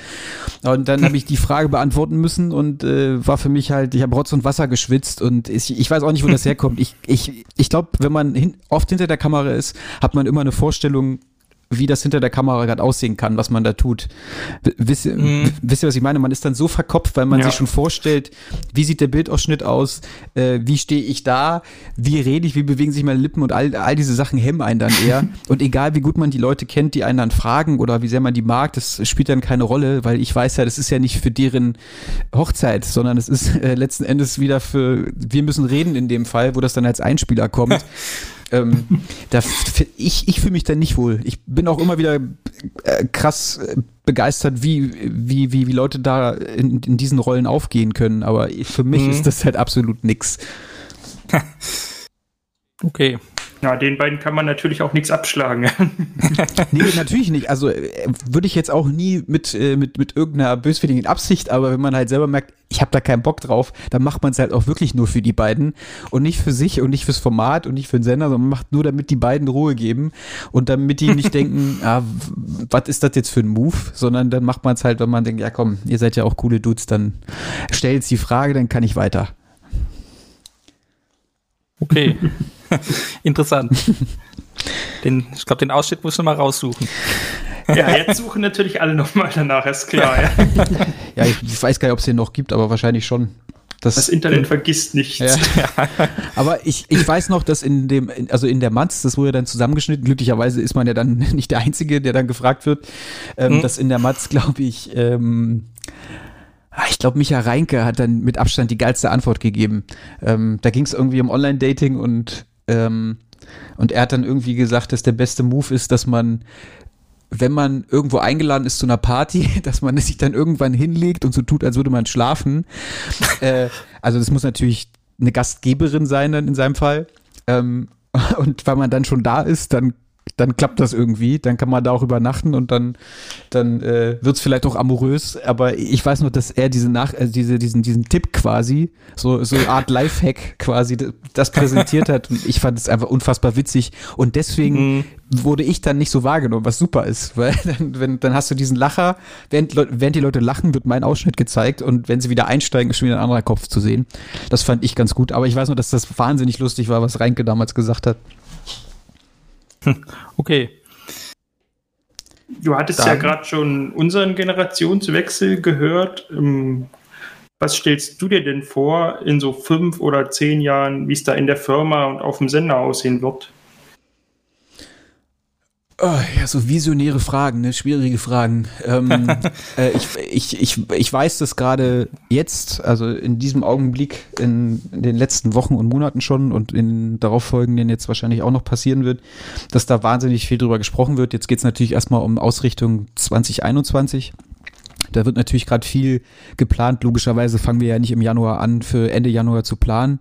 Und dann habe ich die Frage beantworten müssen und äh, war für mich halt, ich habe Rotz und Wasser geschwitzt und ich, ich weiß auch nicht, wo das herkommt. Ich, ich, ich glaube, wenn man hin, oft hinter der Kamera ist, hat man immer eine Vorstellung, wie das hinter der Kamera gerade aussehen kann, was man da tut. Wisst, ihr- wisst ihr, was ich meine? Man ist dann so verkopft, weil man Ja. sich schon vorstellt, wie sieht der Bildausschnitt aus, äh, wie stehe ich da, wie rede ich, wie bewegen sich meine Lippen und all, all diese Sachen hemmen einen dann eher. und egal, wie gut man die Leute kennt, die einen dann fragen oder wie sehr man die mag, das spielt dann keine Rolle, weil ich weiß ja, das ist ja nicht für deren Hochzeit, sondern es ist äh, letzten Endes wieder für, wir müssen reden in dem Fall, wo das dann als Einspieler kommt. ähm, da ich, ich fühle mich da nicht wohl. Ich bin auch immer wieder äh, krass äh, begeistert, wie, wie, wie, wie Leute da in, in diesen Rollen aufgehen können. Aber für mich Mhm. ist das halt absolut nix. Okay. Ja, den beiden kann man natürlich auch nichts abschlagen. Nee, natürlich nicht. Also äh, würde ich jetzt auch nie mit, äh, mit, mit irgendeiner böswilligen Absicht, aber wenn man halt selber merkt, ich habe da keinen Bock drauf, dann macht man es halt auch wirklich nur für die beiden und nicht für sich und nicht fürs Format und nicht für den Sender, sondern man macht nur, damit die beiden Ruhe geben und damit die nicht denken, ah, was ist das jetzt für ein Move, sondern dann macht man es halt, wenn man denkt, ja komm, ihr seid ja auch coole Dudes, dann stellt die Frage, dann kann ich weiter. Okay. Interessant. Den, ich glaube, den Ausschnitt muss ich noch mal raussuchen. ja, jetzt suchen natürlich alle nochmal danach, ist klar. Ja. Ja, ich, ich weiß gar nicht, ob es den noch gibt, aber wahrscheinlich schon. Das Internet vergisst nichts. Ja. Aber ich, ich weiß noch, dass in dem, also in der Matz, das wurde dann zusammengeschnitten, glücklicherweise ist man ja dann nicht der Einzige, der dann gefragt wird, ähm, Mhm. dass in der Matz, glaube ich, ähm, ah, ich glaube, Micha Reinke hat dann mit Abstand die geilste Antwort gegeben. Ähm, da ging es irgendwie um Online-Dating und, ähm, und er hat dann irgendwie gesagt, dass der beste Move ist, dass man wenn man irgendwo eingeladen ist zu einer Party, dass man sich dann irgendwann hinlegt und so tut, als würde man schlafen. äh, also das muss natürlich eine Gastgeberin sein dann in seinem Fall. Ähm, und weil man dann schon da ist, dann dann klappt das irgendwie, dann kann man da auch übernachten und dann, dann äh, wird es vielleicht auch amorös. Aber ich weiß noch, dass er diese Nach also diese, diesen, diesen Tipp quasi, so, so eine Art Lifehack quasi, das präsentiert hat. Und ich fand es einfach unfassbar witzig. Und deswegen wurde ich dann nicht so wahrgenommen, was super ist. Weil dann, wenn, dann hast du diesen Lacher, während, während die Leute lachen, wird mein Ausschnitt gezeigt und wenn sie wieder einsteigen, ist schon wieder ein anderer Kopf zu sehen. Das fand ich ganz gut. Aber ich weiß noch, dass das wahnsinnig lustig war, was Reinke damals gesagt hat. Okay. Du hattest Dann- ja gerade schon unseren Generationswechsel gehört. Ähm, Was stellst du dir denn vor in so fünf oder zehn Jahren, wie es da in der Firma und auf dem Sender aussehen wird? Oh, ja, so visionäre Fragen, ne? schwierige Fragen. Ähm, äh, ich, ich, ich, ich weiß, dass gerade jetzt, also in diesem Augenblick, in, in den letzten Wochen und Monaten schon und in darauffolgenden jetzt wahrscheinlich auch noch passieren wird, dass da wahnsinnig viel drüber gesprochen wird. Jetzt geht es natürlich erstmal um Ausrichtung 2021. Da wird natürlich gerade viel geplant. Logischerweise fangen wir ja nicht im Januar an, für Ende Januar zu planen,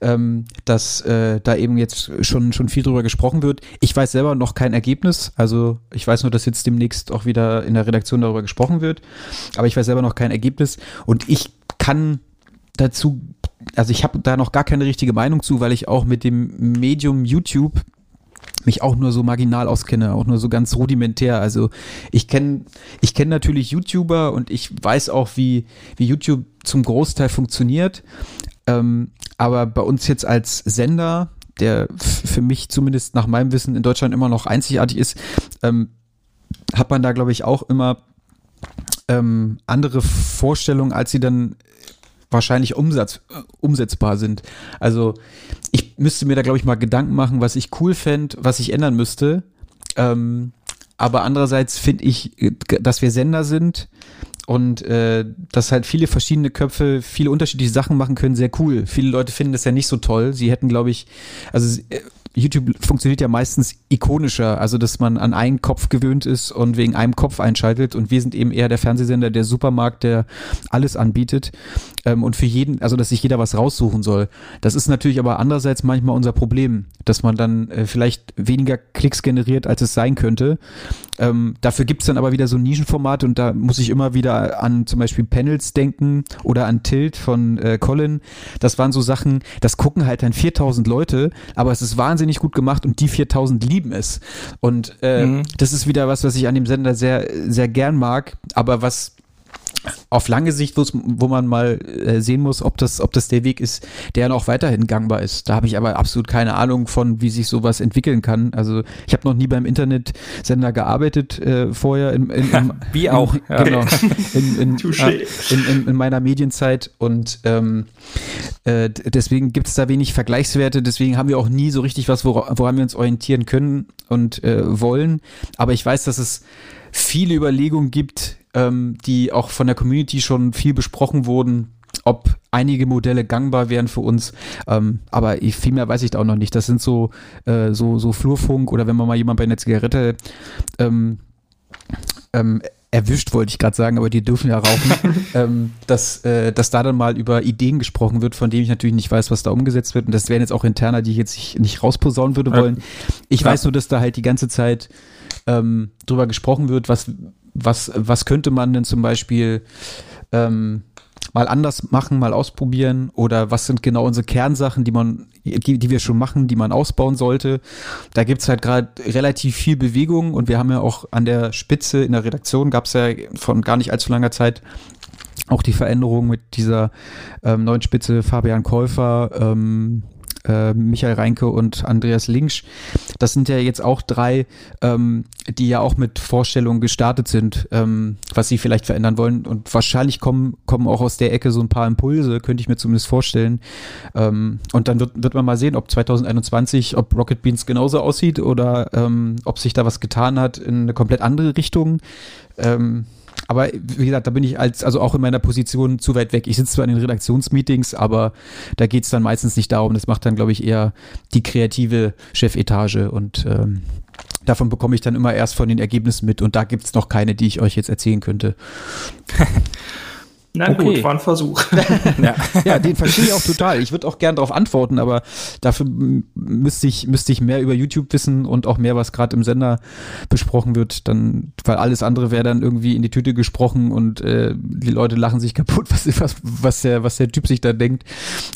ähm, dass äh, da eben jetzt schon, schon viel drüber gesprochen wird. Ich weiß selber noch kein Ergebnis. Also ich weiß nur, dass jetzt demnächst auch wieder in der Redaktion darüber gesprochen wird. Aber ich weiß selber noch kein Ergebnis. Und ich kann dazu, also ich habe da noch gar keine richtige Meinung zu, weil ich auch mit dem Medium YouTube mich auch nur so marginal auskenne, auch nur so ganz rudimentär. Also ich kenne ich kenne natürlich YouTuber und ich weiß auch, wie, wie YouTube zum Großteil funktioniert. Ähm, aber bei uns jetzt als Sender, der für mich zumindest nach meinem Wissen in Deutschland immer noch einzigartig ist, ähm, hat man da, glaube ich, auch immer ähm, andere Vorstellungen, als sie dann wahrscheinlich umsatz, äh, umsetzbar sind. Also ich müsste mir da, glaube ich, mal Gedanken machen, was ich cool fände, was ich ändern müsste. Ähm, aber andererseits finde ich, dass wir Sender sind und äh, dass halt viele verschiedene Köpfe viele unterschiedliche Sachen machen können, sehr cool. Viele Leute finden das ja nicht so toll. Sie hätten, glaube ich, also äh, YouTube funktioniert ja meistens ikonischer, also dass man an einen Kopf gewöhnt ist und wegen einem Kopf einschaltet und wir sind eben eher der Fernsehsender, der Supermarkt, der alles anbietet ähm, und für jeden, also dass sich jeder was raussuchen soll. Das ist natürlich aber andererseits manchmal unser Problem, dass man dann äh, vielleicht weniger Klicks generiert, als es sein könnte. Ähm, dafür gibt's dann aber wieder so ein Nischenformat und da muss ich immer wieder an zum Beispiel Panels denken oder an Tilt von äh, Colin. Das waren so Sachen, das gucken halt dann 4000 Leute, aber es ist wahnsinnig gut gemacht und die 4000 lieben es. Und äh, mhm. das ist wieder was, was ich an dem Sender sehr, sehr gern mag, aber was auf lange Sicht, wo man mal äh, sehen muss, ob das, ob das der Weg ist, der noch weiterhin gangbar ist. Da habe ich aber absolut keine Ahnung von, wie sich sowas entwickeln kann. Also ich habe noch nie beim Internetsender gearbeitet äh, vorher. In, in, in, wie auch. In, ja. Genau. In, in, meiner Medienzeit und ähm, äh, deswegen gibt es da wenig Vergleichswerte. Deswegen haben wir auch nie so richtig was, woran wir uns orientieren können und äh, wollen. Aber ich weiß, dass es viele Überlegungen gibt, ähm, die auch von der Community schon viel besprochen wurden, ob einige Modelle gangbar wären für uns. Ähm, aber viel mehr weiß ich da auch noch nicht. Das sind so, äh, so, so Flurfunk oder wenn man mal jemand bei einer Zigarette ähm, ähm, erwischt, wollte ich gerade sagen, aber die dürfen ja rauchen, ähm, dass, äh, dass da dann mal über Ideen gesprochen wird, von denen ich natürlich nicht weiß, was da umgesetzt wird. Und das wären jetzt auch interner, die ich jetzt nicht, nicht rausposaunen würde wollen. Ich ja. weiß nur, dass da halt die ganze Zeit ähm, drüber gesprochen wird, was, was, was könnte man denn zum Beispiel ähm, mal anders machen, mal ausprobieren oder was sind genau unsere Kernsachen, die man, die, die wir schon machen, die man ausbauen sollte. Da gibt's halt gerade relativ viel Bewegung und wir haben ja auch an der Spitze in der Redaktion gab's ja von gar nicht allzu langer Zeit auch die Veränderung mit dieser ähm, neuen Spitze Fabian Käufer, ähm, äh, Michael Reinke und Andreas Linksch. Das sind ja jetzt auch drei, ähm, die ja auch mit Vorstellungen gestartet sind, ähm, was sie vielleicht verändern wollen. Und wahrscheinlich kommen, kommen auch aus der Ecke so ein paar Impulse, könnte ich mir zumindest vorstellen. Ähm, und dann wird, wird man mal sehen, ob 2021, ob Rocket Beans genauso aussieht oder ähm, ob sich da was getan hat in eine komplett andere Richtung. Ähm, aber wie gesagt, da bin ich als, also auch in meiner Position zu weit weg. Ich sitze zwar in den Redaktionsmeetings, aber da geht es dann meistens nicht darum. Das macht dann, glaube ich, eher die kreative Chefetage und ähm, davon bekomme ich dann immer erst von den Ergebnissen mit und da gibt es noch keine, die ich euch jetzt erzählen könnte. Na okay. gut, war ein Versuch. ja. ja, den verstehe ich auch total. Ich würde auch gern darauf antworten, aber dafür müsste ich, müsste ich mehr über YouTube wissen und auch mehr, was gerade im Sender besprochen wird. Dann, weil alles andere wäre dann irgendwie in die Tüte gesprochen und äh, die Leute lachen sich kaputt, was, was, was, der, was der Typ sich da denkt.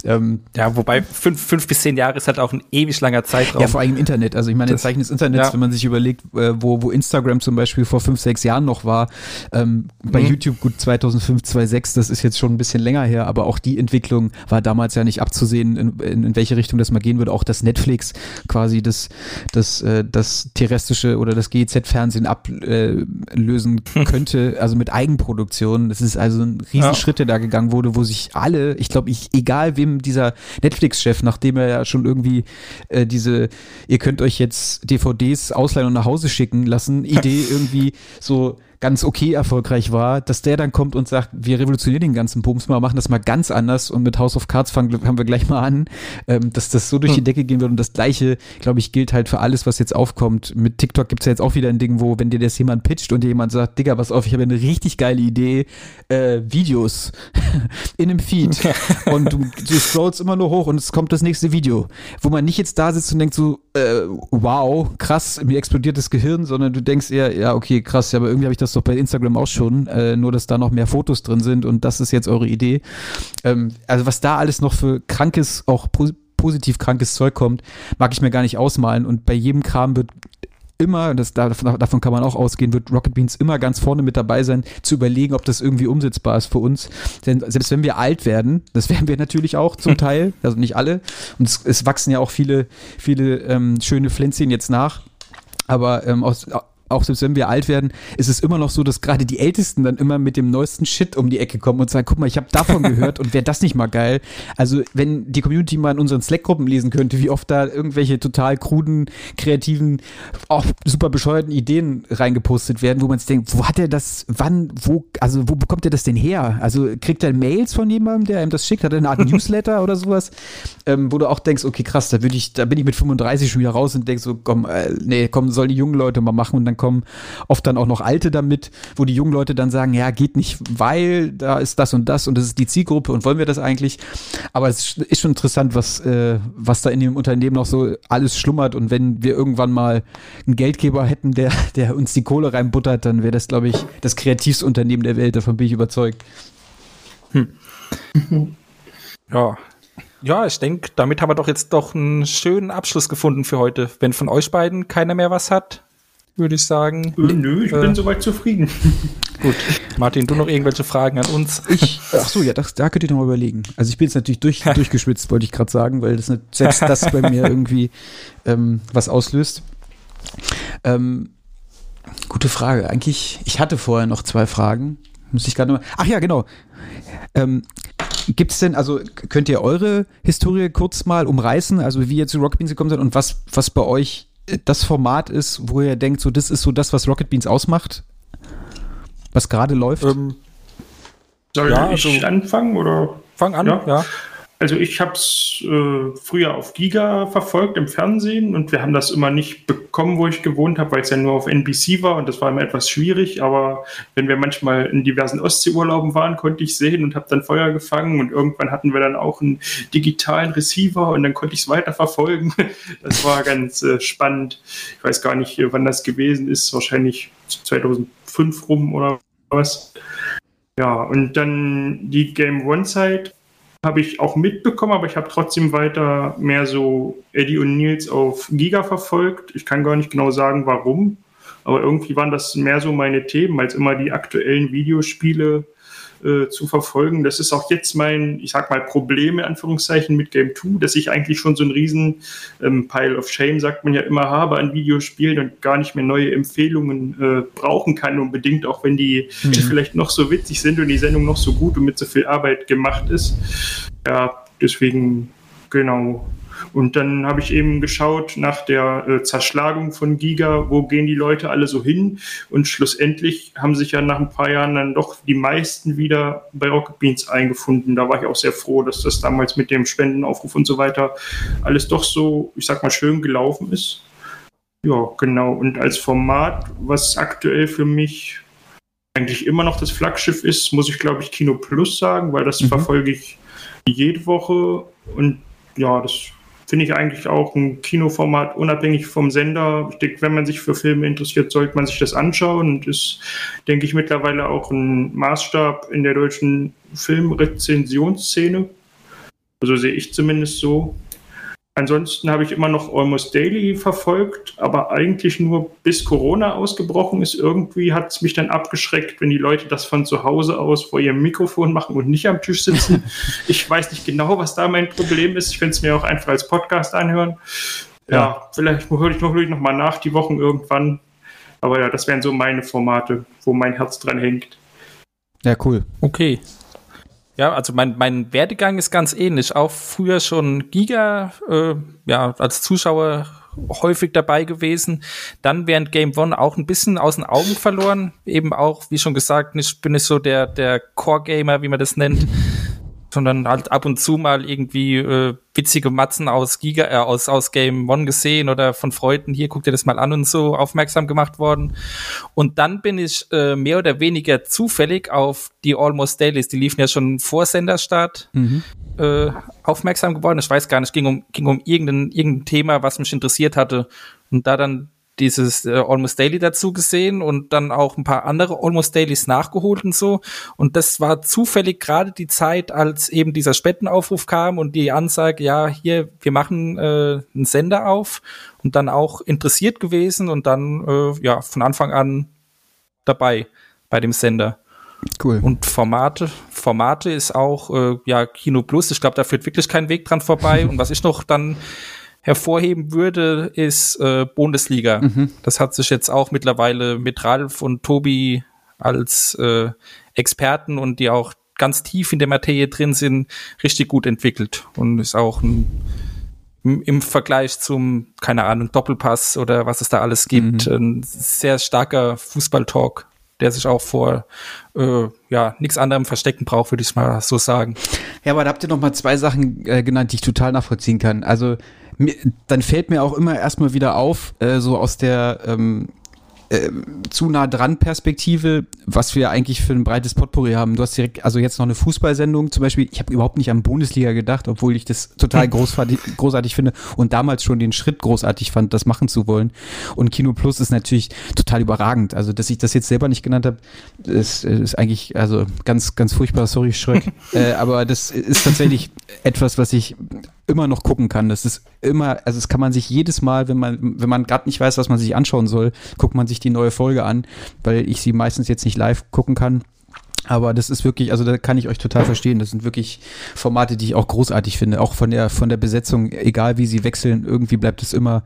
Ähm, ja, wobei fünf, fünf bis zehn Jahre ist halt auch ein ewig langer Zeitraum. Ja, vor allem im Internet. Also ich meine, das Zeichen des Internets, ja. wenn man sich überlegt, äh, wo, wo Instagram zum Beispiel vor fünf, sechs Jahren noch war, ähm, bei mhm. YouTube gut 2005, 2006 6, das ist jetzt schon ein bisschen länger her, aber auch die Entwicklung war damals ja nicht abzusehen, in, in, in welche Richtung das mal gehen würde. Auch dass Netflix quasi das, das, äh, das terrestrische oder das GEZ-Fernsehen ablösen äh, könnte, also mit Eigenproduktion. Das ist also ein Riesenschritt, der da gegangen wurde, wo sich alle, ich glaube, ich, egal wem dieser Netflix-Chef, nachdem er ja schon irgendwie äh, diese, ihr könnt euch jetzt DVDs ausleihen und nach Hause schicken lassen, Idee irgendwie so ganz okay erfolgreich war, dass der dann kommt und sagt, wir revolutionieren den ganzen Bums mal, machen das mal ganz anders und mit House of Cards fangen, fangen wir gleich mal an, ähm, dass das so durch hm. die Decke gehen wird und das gleiche, glaube ich, gilt halt für alles, was jetzt aufkommt. Mit TikTok gibt es ja jetzt auch wieder ein Ding, wo, wenn dir das jemand pitcht und dir jemand sagt, Digga, pass auf, ich habe eine richtig geile Idee, äh, Videos in einem Feed und du, du scrollst immer nur hoch und es kommt das nächste Video, wo man nicht jetzt da sitzt und denkt so, äh, wow, krass, mir explodiert das Gehirn, sondern du denkst eher, ja, okay, krass, ja, aber irgendwie habe ich das doch bei Instagram auch schon, äh, nur dass da noch mehr Fotos drin sind und das ist jetzt eure Idee. Ähm, also was da alles noch für krankes, auch positiv krankes Zeug kommt, mag ich mir gar nicht ausmalen und bei jedem Kram wird immer, das, davon kann man auch ausgehen, wird Rocket Beans immer ganz vorne mit dabei sein, zu überlegen, ob das irgendwie umsetzbar ist für uns. Denn selbst wenn wir alt werden, das werden wir natürlich auch zum Teil, also nicht alle, und es, es wachsen ja auch viele, viele ähm, schöne Pflänzchen jetzt nach, aber ähm, aus, auch selbst wenn wir alt werden, ist es immer noch so, dass gerade die Ältesten dann immer mit dem neuesten Shit um die Ecke kommen und sagen, guck mal, ich habe davon gehört und wäre das nicht mal geil. Also wenn die Community mal in unseren Slack-Gruppen lesen könnte, wie oft da irgendwelche total kruden, kreativen, auch super bescheuerten Ideen reingepostet werden, wo man sich denkt, wo hat er das, wann, wo, also wo bekommt er das denn her? Also kriegt er Mails von jemandem, der ihm das schickt? Hat er eine Art Newsletter oder sowas? Ähm, wo du auch denkst, okay, krass, da würde ich, da bin ich mit 35 schon wieder raus und denk so, komm, äh, nee, komm, sollen die jungen Leute mal machen und dann kommen oft dann auch noch Alte damit, wo die jungen Leute dann sagen, ja, geht nicht, weil da ist das und das und das ist die Zielgruppe und wollen wir das eigentlich? Aber es ist schon interessant, was, äh, was da in dem Unternehmen noch so alles schlummert und wenn wir irgendwann mal einen Geldgeber hätten, der, der uns die Kohle reinbuttert, dann wäre das, glaube ich, das kreativste Unternehmen der Welt, davon bin ich überzeugt. Hm. ja, ja, ich denke, damit haben wir doch jetzt doch einen schönen Abschluss gefunden für heute. Wenn von euch beiden keiner mehr was hat, würde ich sagen. Äh, nö, ich äh, bin soweit zufrieden. Gut. Martin, du noch irgendwelche Fragen an uns? Ich, ach so, ja, das, da könnt ihr noch mal überlegen. Also ich bin jetzt natürlich durch, durchgeschwitzt, wollte ich gerade sagen, weil das nicht, selbst das bei mir irgendwie ähm, was auslöst. Ähm, gute Frage. Eigentlich, ich hatte vorher noch zwei Fragen. Muss ich gerade noch. Ach ja, genau. Ähm, Gibt es denn, also könnt ihr eure Historie kurz mal umreißen, also wie ihr zu Rocket Beans gekommen seid und was, was bei euch das Format ist, wo ihr denkt, so das ist so das, was Rocket Beans ausmacht? Was gerade läuft? Ähm, soll ja, ich also, anfangen oder? Fang an, ja. ja. Also ich habe es äh, früher auf Giga verfolgt im Fernsehen und wir haben das immer nicht bekommen, wo ich gewohnt habe, weil es ja nur auf NBC war und das war immer etwas schwierig. Aber wenn wir manchmal in diversen Ostseeurlauben waren, konnte ich sehen und habe dann Feuer gefangen und irgendwann hatten wir dann auch einen digitalen Receiver und dann konnte ich es weiter verfolgen. Das war ganz äh, spannend. Ich weiß gar nicht, wann das gewesen ist. Wahrscheinlich 2005 rum oder was. Ja, und dann die Game One-Zeit habe ich auch mitbekommen, aber ich habe trotzdem weiter mehr so Eddie und Nils auf Giga verfolgt. Ich kann gar nicht genau sagen, warum, aber irgendwie waren das mehr so meine Themen, als immer die aktuellen Videospiele äh, zu verfolgen. Das ist auch jetzt mein, ich sag mal, Problem in Anführungszeichen mit Game 2, dass ich eigentlich schon so einen riesen ähm, Pile of Shame, sagt man ja immer, habe an Videospielen und gar nicht mehr neue Empfehlungen äh, brauchen kann, unbedingt, auch wenn die mhm. vielleicht noch so witzig sind und die Sendung noch so gut und mit so viel Arbeit gemacht ist. Ja, deswegen, genau. Und dann habe ich eben geschaut nach der äh, Zerschlagung von Giga, wo gehen die Leute alle so hin? Und schlussendlich haben sich ja nach ein paar Jahren dann doch die meisten wieder bei Rocket Beans eingefunden. Da war ich auch sehr froh, dass das damals mit dem Spendenaufruf und so weiter alles doch so, ich sag mal, schön gelaufen ist. Ja, genau. Und als Format, was aktuell für mich eigentlich immer noch das Flaggschiff ist, muss ich glaube ich Kino Plus sagen, weil das mhm. verfolge ich jede Woche und ja, das finde ich eigentlich auch ein Kinoformat unabhängig vom Sender. Ich denke, wenn man sich für Filme interessiert, sollte man sich das anschauen und ist, denke ich, mittlerweile auch ein Maßstab in der deutschen Filmrezensionsszene. Also sehe ich zumindest so. Ansonsten habe ich immer noch Almost Daily verfolgt, aber eigentlich nur bis Corona ausgebrochen ist. Irgendwie hat es mich dann abgeschreckt, wenn die Leute das von zu Hause aus vor ihrem Mikrofon machen und nicht am Tisch sitzen. ich weiß nicht genau, was da mein Problem ist. Ich könnte es mir auch einfach als Podcast anhören. Ja, ja vielleicht höre ich noch, noch mal nach die Wochen irgendwann. Aber ja, das wären so meine Formate, wo mein Herz dran hängt. Ja, cool. Okay. Ja, also mein, mein Werdegang ist ganz ähnlich. Auch früher schon Giga, äh, ja, als Zuschauer häufig dabei gewesen. Dann während Game One auch ein bisschen aus den Augen verloren. Eben auch, wie schon gesagt, nicht, bin ich so der, der Core-Gamer, wie man das nennt sondern halt ab und zu mal irgendwie äh, witzige Matzen aus Giga, äh, aus, aus Game One gesehen oder von Freunden, hier guck dir das mal an und so aufmerksam gemacht worden. Und dann bin ich äh, mehr oder weniger zufällig auf die Almost Dailies, die liefen ja schon vor Senderstart, mhm. äh, aufmerksam geworden. Ich weiß gar nicht, ging um, ging um irgendein, irgendein Thema, was mich interessiert hatte. Und da dann dieses äh, Almost Daily dazu gesehen und dann auch ein paar andere Almost Dailies nachgeholt und so. Und das war zufällig gerade die Zeit, als eben dieser Spendenaufruf kam und die Ansage, ja, hier, wir machen äh, einen Sender auf und dann auch interessiert gewesen und dann äh, ja von Anfang an dabei bei dem Sender. Cool. Und Formate, Formate ist auch äh, ja Kino Plus. Ich glaube, da führt wirklich kein Weg dran vorbei. und was ich noch dann hervorheben würde, ist äh, Bundesliga. Mhm. Das hat sich jetzt auch mittlerweile mit Ralf und Tobi als äh, Experten und die auch ganz tief in der Materie drin sind, richtig gut entwickelt und ist auch ein, im Vergleich zum, keine Ahnung, Doppelpass oder was es da alles gibt, mhm. ein sehr starker Fußballtalk, der sich auch vor äh, ja nichts anderem verstecken braucht, würde ich mal so sagen. Ja, aber da habt ihr noch mal zwei Sachen äh, genannt, die ich total nachvollziehen kann. Also mir, dann fällt mir auch immer erstmal wieder auf, äh, so aus der ähm, äh, zu nah dran Perspektive, was wir eigentlich für ein breites Potpourri haben. Du hast direkt, also jetzt noch eine Fußballsendung zum Beispiel. Ich habe überhaupt nicht an Bundesliga gedacht, obwohl ich das total großartig, großartig finde und damals schon den Schritt großartig fand, das machen zu wollen. Und Kino Plus ist natürlich total überragend. Also, dass ich das jetzt selber nicht genannt habe, ist, ist eigentlich, also ganz, ganz furchtbar, sorry, Schröck. äh, aber das ist tatsächlich etwas, was ich immer noch gucken kann. Das ist immer, also das kann man sich jedes Mal, wenn man, wenn man gerade nicht weiß, was man sich anschauen soll, guckt man sich die neue Folge an, weil ich sie meistens jetzt nicht live gucken kann. Aber das ist wirklich, also da kann ich euch total verstehen. Das sind wirklich Formate, die ich auch großartig finde. Auch von der, von der Besetzung, egal wie sie wechseln, irgendwie bleibt es immer,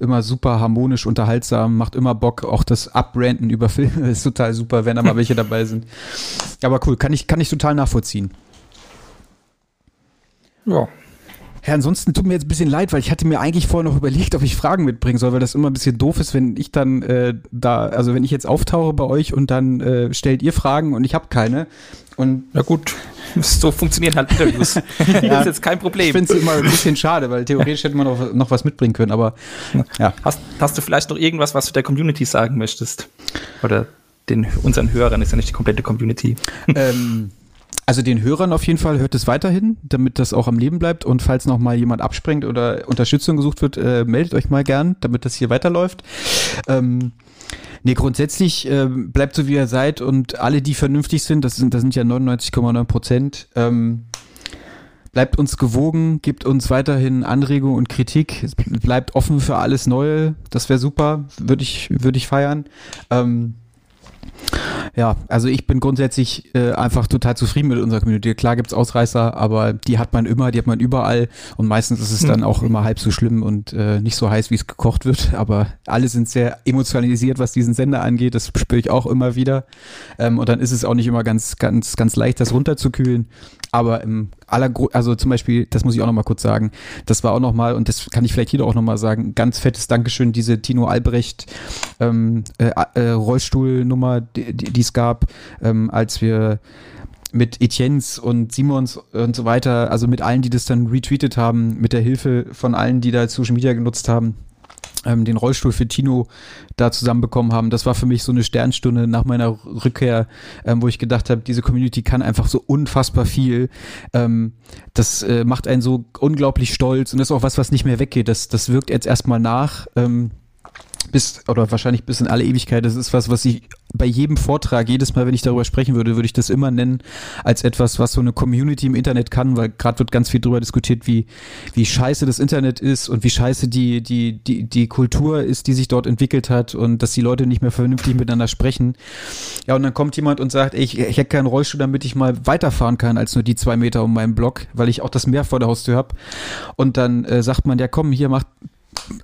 immer super harmonisch, unterhaltsam, macht immer Bock. Auch das Abbranden über Filme ist total super, wenn da mal welche dabei sind. Aber cool, kann ich, kann ich total nachvollziehen. Ja, ja, ansonsten tut mir jetzt ein bisschen leid, weil ich hatte mir eigentlich vorher noch überlegt, ob ich Fragen mitbringen soll, weil das immer ein bisschen doof ist, wenn ich dann äh, da, also wenn ich jetzt auftauche bei euch und dann äh, stellt ihr Fragen und ich habe keine. Und ja gut, so funktionieren halt Interviews. ja, das ist jetzt kein Problem. Ich finde es immer ein bisschen schade, weil theoretisch hätte man noch, noch was mitbringen können, aber ja. Hast, hast du vielleicht noch irgendwas, was du der Community sagen möchtest? Oder den unseren Hörern ist ja nicht die komplette Community. Ähm, also den Hörern auf jeden Fall hört es weiterhin, damit das auch am Leben bleibt. Und falls noch mal jemand abspringt oder Unterstützung gesucht wird, äh, meldet euch mal gern, damit das hier weiterläuft. Ähm, Nee, grundsätzlich äh, bleibt so wie ihr seid und alle, die vernünftig sind, das sind, das sind ja 99,9 Prozent, ähm, bleibt uns gewogen, gibt uns weiterhin Anregungen und Kritik, bleibt offen für alles Neue, das wäre super, würde ich, würde ich feiern. Ähm, ja, also ich bin grundsätzlich äh, einfach total zufrieden mit unserer Community. Klar gibt's Ausreißer, aber die hat man immer, die hat man überall und meistens ist es dann auch immer halb so schlimm und äh, nicht so heiß, wie es gekocht wird. Aber alle sind sehr emotionalisiert, was diesen Sender angeht. Das spüre ich auch immer wieder. Ähm, und dann ist es auch nicht immer ganz, ganz, ganz leicht, das runterzukühlen. Aber im aller, also zum Beispiel, das muss ich auch noch mal kurz sagen, das war auch noch mal, und das kann ich vielleicht hier auch noch mal sagen, ganz fettes Dankeschön, diese Tino Albrecht ähm, äh, äh, Rollstuhlnummer, die es gab, ähm, als wir mit Etiennes und Simons und so weiter, also mit allen, die das dann retweetet haben, mit der Hilfe von allen, die da Social Media genutzt haben, ähm, den Rollstuhl für Tino da zusammenbekommen haben. Das war für mich so eine Sternstunde nach meiner Rückkehr, ähm, wo ich gedacht habe, diese Community kann einfach so unfassbar viel. Ähm, das äh, macht einen so unglaublich stolz und das ist auch was, was nicht mehr weggeht. Das, das wirkt jetzt erstmal nach. Ähm, bis, oder wahrscheinlich bis in alle Ewigkeit. Das ist was, was ich bei jedem Vortrag, jedes Mal, wenn ich darüber sprechen würde, würde ich das immer nennen als etwas, was so eine Community im Internet kann, weil gerade wird ganz viel darüber diskutiert, wie, wie scheiße das Internet ist und wie scheiße die, die, die, die Kultur ist, die sich dort entwickelt hat und dass die Leute nicht mehr vernünftig miteinander sprechen. Ja, und dann kommt jemand und sagt, ey, ich, ich hätte keinen Rollstuhl, damit ich mal weiterfahren kann als nur die zwei Meter um meinen Block, weil ich auch das Meer vor der Haustür habe. Und dann äh, sagt man, ja komm, hier macht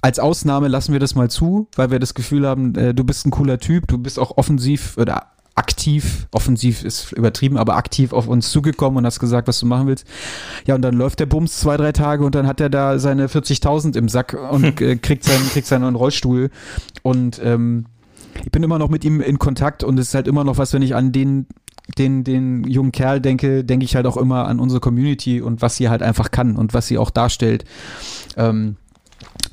als Ausnahme lassen wir das mal zu, weil wir das Gefühl haben, äh, du bist ein cooler Typ, du bist auch offensiv oder aktiv, offensiv ist übertrieben, aber aktiv auf uns zugekommen und hast gesagt, was du machen willst. Ja, und dann läuft der Bums zwei, drei Tage und dann hat er da seine 40.000 im Sack und äh, kriegt, seinen, kriegt seinen neuen Rollstuhl. Und ähm, ich bin immer noch mit ihm in Kontakt und es ist halt immer noch was, wenn ich an den den, den jungen Kerl denke, denke ich halt auch immer an unsere Community und was sie halt einfach kann und was sie auch darstellt. Ähm,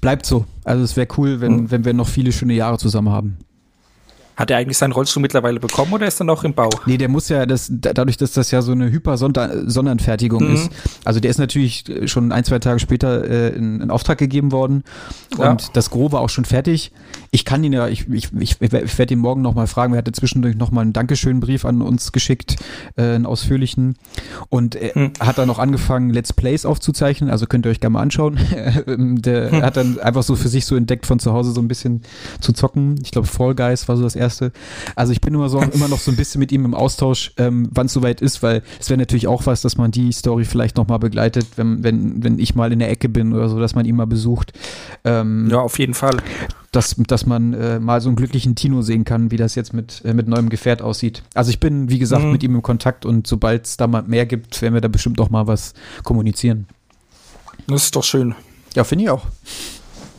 Bleibt so. Also es wäre cool, wenn, mhm. wenn wir noch viele schöne Jahre zusammen haben. Hat er eigentlich seinen Rollstuhl mittlerweile bekommen oder ist er noch im Bau? Nee, der muss ja, das, dadurch, dass das ja so eine Hyper-Sonderanfertigung mhm. ist, also der ist natürlich schon ein, zwei Tage später äh, in, in Auftrag gegeben worden und ja. das Gros war auch schon fertig. Ich kann ihn ja, ich, ich, ich, ich werde ihn morgen nochmal fragen, er hatte zwischendurch nochmal einen Dankeschön-Brief an uns geschickt, äh, einen ausführlichen und er hm. hat dann noch angefangen, Let's Plays aufzuzeichnen, also könnt ihr euch gerne mal anschauen. der hm. hat dann einfach so für sich so entdeckt, von zu Hause so ein bisschen zu zocken. Ich glaube, Fall Guys war so das erste erste. Also ich bin immer so immer noch so ein bisschen mit ihm im Austausch, ähm, wann es soweit ist, weil es wäre natürlich auch was, dass man die Story vielleicht nochmal begleitet, wenn, wenn, wenn ich mal in der Ecke bin oder so, dass man ihn mal besucht. Ähm, ja, auf jeden Fall. Dass, dass man äh, mal so einen glücklichen Tino sehen kann, wie das jetzt mit, äh, mit neuem Gefährt aussieht. Also ich bin, wie gesagt, mhm. mit ihm im Kontakt und sobald es da mal mehr gibt, werden wir da bestimmt auch mal was kommunizieren. Das ist doch schön. Ja, finde ich auch.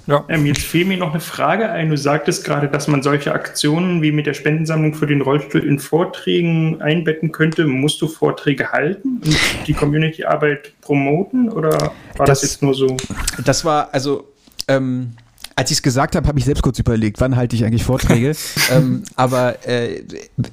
Ja. Ähm, jetzt fiel mir noch eine Frage ein. Du sagtest gerade, dass man solche Aktionen wie mit der Spendensammlung für den Rollstuhl in Vorträgen einbetten könnte. Musst du Vorträge halten und die Community-Arbeit promoten oder war das, das, jetzt nur so? Das war, also, ähm, als ich es gesagt habe, habe ich selbst kurz überlegt, wann halte ich eigentlich Vorträge. ähm, aber äh,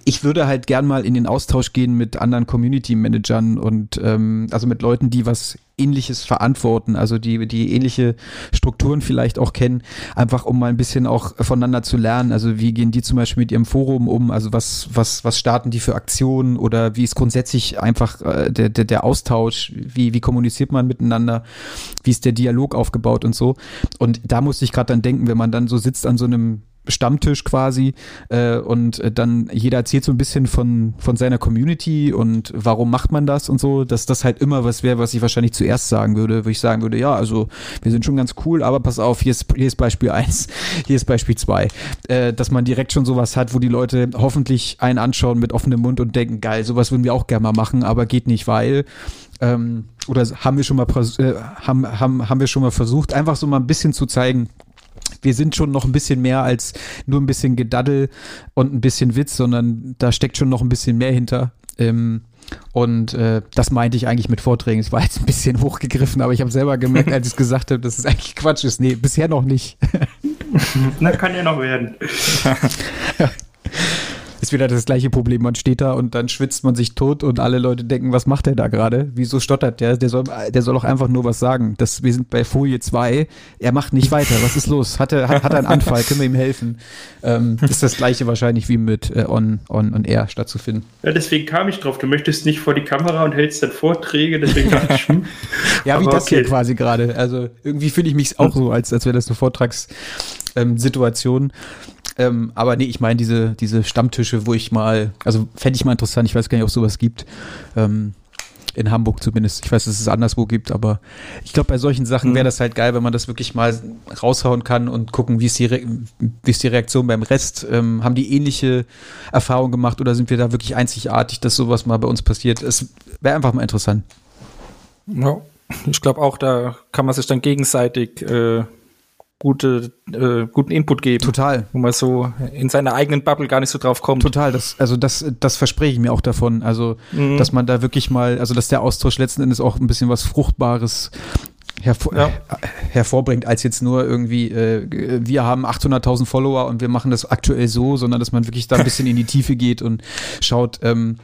ich würde halt gern mal in den Austausch gehen mit anderen Community-Managern und ähm, also mit Leuten, die was Ähnliches verantworten, also die, die ähnliche Strukturen vielleicht auch kennen, einfach um mal ein bisschen auch voneinander zu lernen. Also wie gehen die zum Beispiel mit ihrem Forum um? Also was, was, was starten die für Aktionen oder wie ist grundsätzlich einfach äh, der, der, der Austausch? Wie, wie kommuniziert man miteinander? Wie ist der Dialog aufgebaut und so? Und da musste ich gerade dann denken, wenn man dann so sitzt an so einem Stammtisch quasi äh, und äh, dann jeder erzählt so ein bisschen von, von seiner Community und warum macht man das und so, dass das halt immer was wäre, was ich wahrscheinlich zuerst sagen würde, wo ich sagen würde, ja, also wir sind schon ganz cool, aber pass auf, hier ist, hier ist Beispiel eins, hier ist Beispiel zwei, äh, dass man direkt schon sowas hat, wo die Leute hoffentlich einen anschauen mit offenem Mund und denken, geil, sowas würden wir auch gerne mal machen, aber geht nicht, weil ähm, oder haben wir schon mal äh, haben, haben, haben wir schon mal versucht, einfach so mal ein bisschen zu zeigen, wir sind schon noch ein bisschen mehr als nur ein bisschen Gedaddel und ein bisschen Witz, sondern da steckt schon noch ein bisschen mehr hinter. Ähm, und äh, das meinte ich eigentlich mit Vorträgen. Es war jetzt ein bisschen hochgegriffen, aber ich habe selber gemerkt, als ich es gesagt habe, dass es eigentlich Quatsch ist. Nee, bisher noch nicht. Na, kann ja noch werden. ist wieder das gleiche Problem. Man steht da und dann schwitzt man sich tot und alle Leute denken, was macht der da gerade? Wieso stottert der? Der soll, der soll auch einfach nur was sagen. Das, wir sind bei Folie 2. Er macht nicht weiter. Was ist los? Hat er, hat, hat er einen Anfall? Können wir ihm helfen? Ähm, ist das gleiche wahrscheinlich wie mit äh, On, On und Air stattzufinden. Ja, deswegen kam ich drauf. Du möchtest nicht vor die Kamera und hältst dann Vorträge, deswegen dachte ich, hm. Ja, wie das okay. hier quasi gerade. Also irgendwie fühle ich mich auch so, als, als wäre das eine Vortragssituation. Ähm, ähm, aber nee, ich meine diese, diese Stammtische, wo ich mal, also fände ich mal interessant, ich weiß gar nicht, ob es sowas gibt. Ähm, in Hamburg zumindest. Ich weiß, dass es anderswo gibt, aber ich glaube, bei solchen Sachen wäre mhm. das halt geil, wenn man das wirklich mal raushauen kann und gucken, wie ist die, Re wie ist die Reaktion beim Rest. Ähm, haben die ähnliche Erfahrungen gemacht oder sind wir da wirklich einzigartig, dass sowas mal bei uns passiert? Es wäre einfach mal interessant. Ja, ich glaube auch, da kann man sich dann gegenseitig äh, gute, äh, guten Input geben. Total. Wo man so in seiner eigenen Bubble gar nicht so drauf kommt. Total. Das, also das, das verspreche ich mir auch davon. Also, mhm. dass man da wirklich mal, also dass der Austausch letzten Endes auch ein bisschen was Fruchtbares hervor ja. hervorbringt, als jetzt nur irgendwie, äh, wir haben 800.000 Follower und wir machen das aktuell so, sondern dass man wirklich da ein bisschen in die Tiefe geht und schaut, ähm,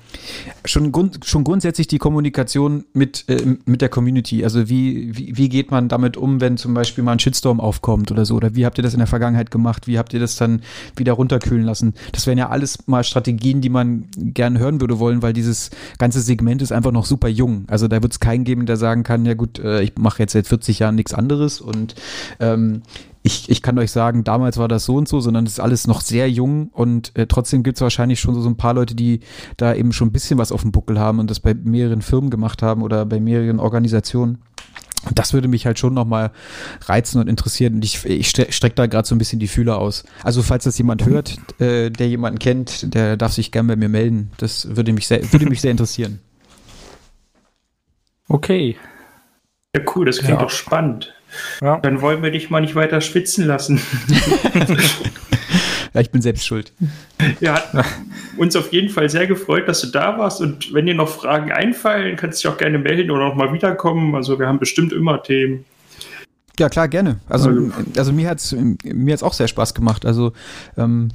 schon, grund, schon grundsätzlich die Kommunikation mit, äh, mit der Community. Also wie, wie, wie geht man damit um, wenn zum Beispiel mal ein Shitstorm aufkommt oder so? Oder wie habt ihr das in der Vergangenheit gemacht? Wie habt ihr das dann wieder runterkühlen lassen? Das wären ja alles mal Strategien, die man gern hören würde wollen, weil dieses ganze Segment ist einfach noch super jung. Also da wird es keinen geben, der sagen kann, ja gut, äh, ich mache jetzt seit 40 Jahren nichts anderes und ähm, ich, ich kann euch sagen, damals war das so und so, sondern es ist alles noch sehr jung und äh, trotzdem gibt es wahrscheinlich schon so, so ein paar Leute, die da eben schon ein bisschen was auf dem Buckel haben und das bei mehreren Firmen gemacht haben oder bei mehreren Organisationen. Und das würde mich halt schon nochmal reizen und interessieren. Und ich, ich strecke da gerade so ein bisschen die Fühler aus. Also falls das jemand hört, äh, der jemanden kennt, der darf sich gern bei mir melden. Das würde mich sehr, würde mich sehr interessieren. Okay. Ja, cool, das klingt ja. auch spannend. Ja. Dann wollen wir dich mal nicht weiter schwitzen lassen. ja, ich bin selbst schuld. Ja, hat uns auf jeden Fall sehr gefreut, dass du da warst. Und wenn dir noch Fragen einfallen, kannst du dich auch gerne melden oder noch mal wiederkommen. Also wir haben bestimmt immer Themen. Ja, klar, gerne. Also, also mir hat's mir hat's auch sehr Spaß gemacht. Also ähm,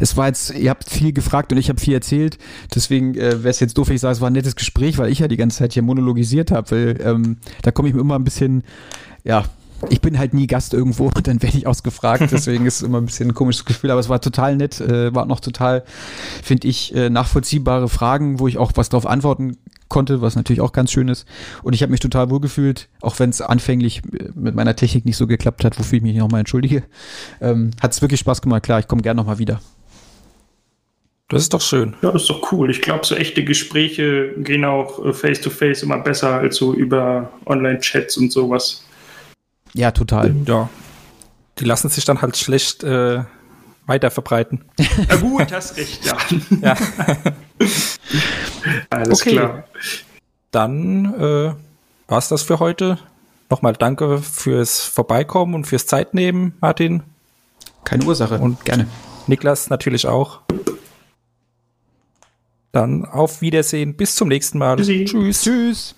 es war jetzt, ihr habt viel gefragt und ich habe viel erzählt. Deswegen äh, wäre es jetzt doof, wenn ich sage, es war ein nettes Gespräch, weil ich ja die ganze Zeit hier monologisiert habe. Weil ähm, da komme ich mir immer ein bisschen, ja, ich bin halt nie Gast irgendwo und dann werde ich ausgefragt, deswegen ist es immer ein bisschen ein komisches Gefühl, aber es war total nett, äh, war noch total, finde ich, äh, nachvollziehbare Fragen, wo ich auch was drauf antworten konnte, was natürlich auch ganz schön ist. Und ich habe mich total wohl gefühlt, auch wenn es anfänglich äh, mit meiner Technik nicht so geklappt hat, wofür ich mich nochmal entschuldige. Ähm, hat es wirklich Spaß gemacht, klar, ich komme gerne nochmal wieder. Das ist doch schön. Ja, das ist doch cool. Ich glaube, so echte Gespräche gehen auch äh, face-to-face -face immer besser als so über Online-Chats und sowas. Ja, total. Ja. Die lassen sich dann halt schlecht äh, weiter verbreiten. Na gut, hast recht, ja. ja. Alles Okay. klar. Dann äh, war's das für heute. Nochmal danke fürs Vorbeikommen und fürs Zeitnehmen, Martin. Keine Ursache. Und- gerne. Niklas natürlich auch. Dann auf Wiedersehen. Bis zum nächsten Mal. Tschüssi. Tschüss. Tschüss.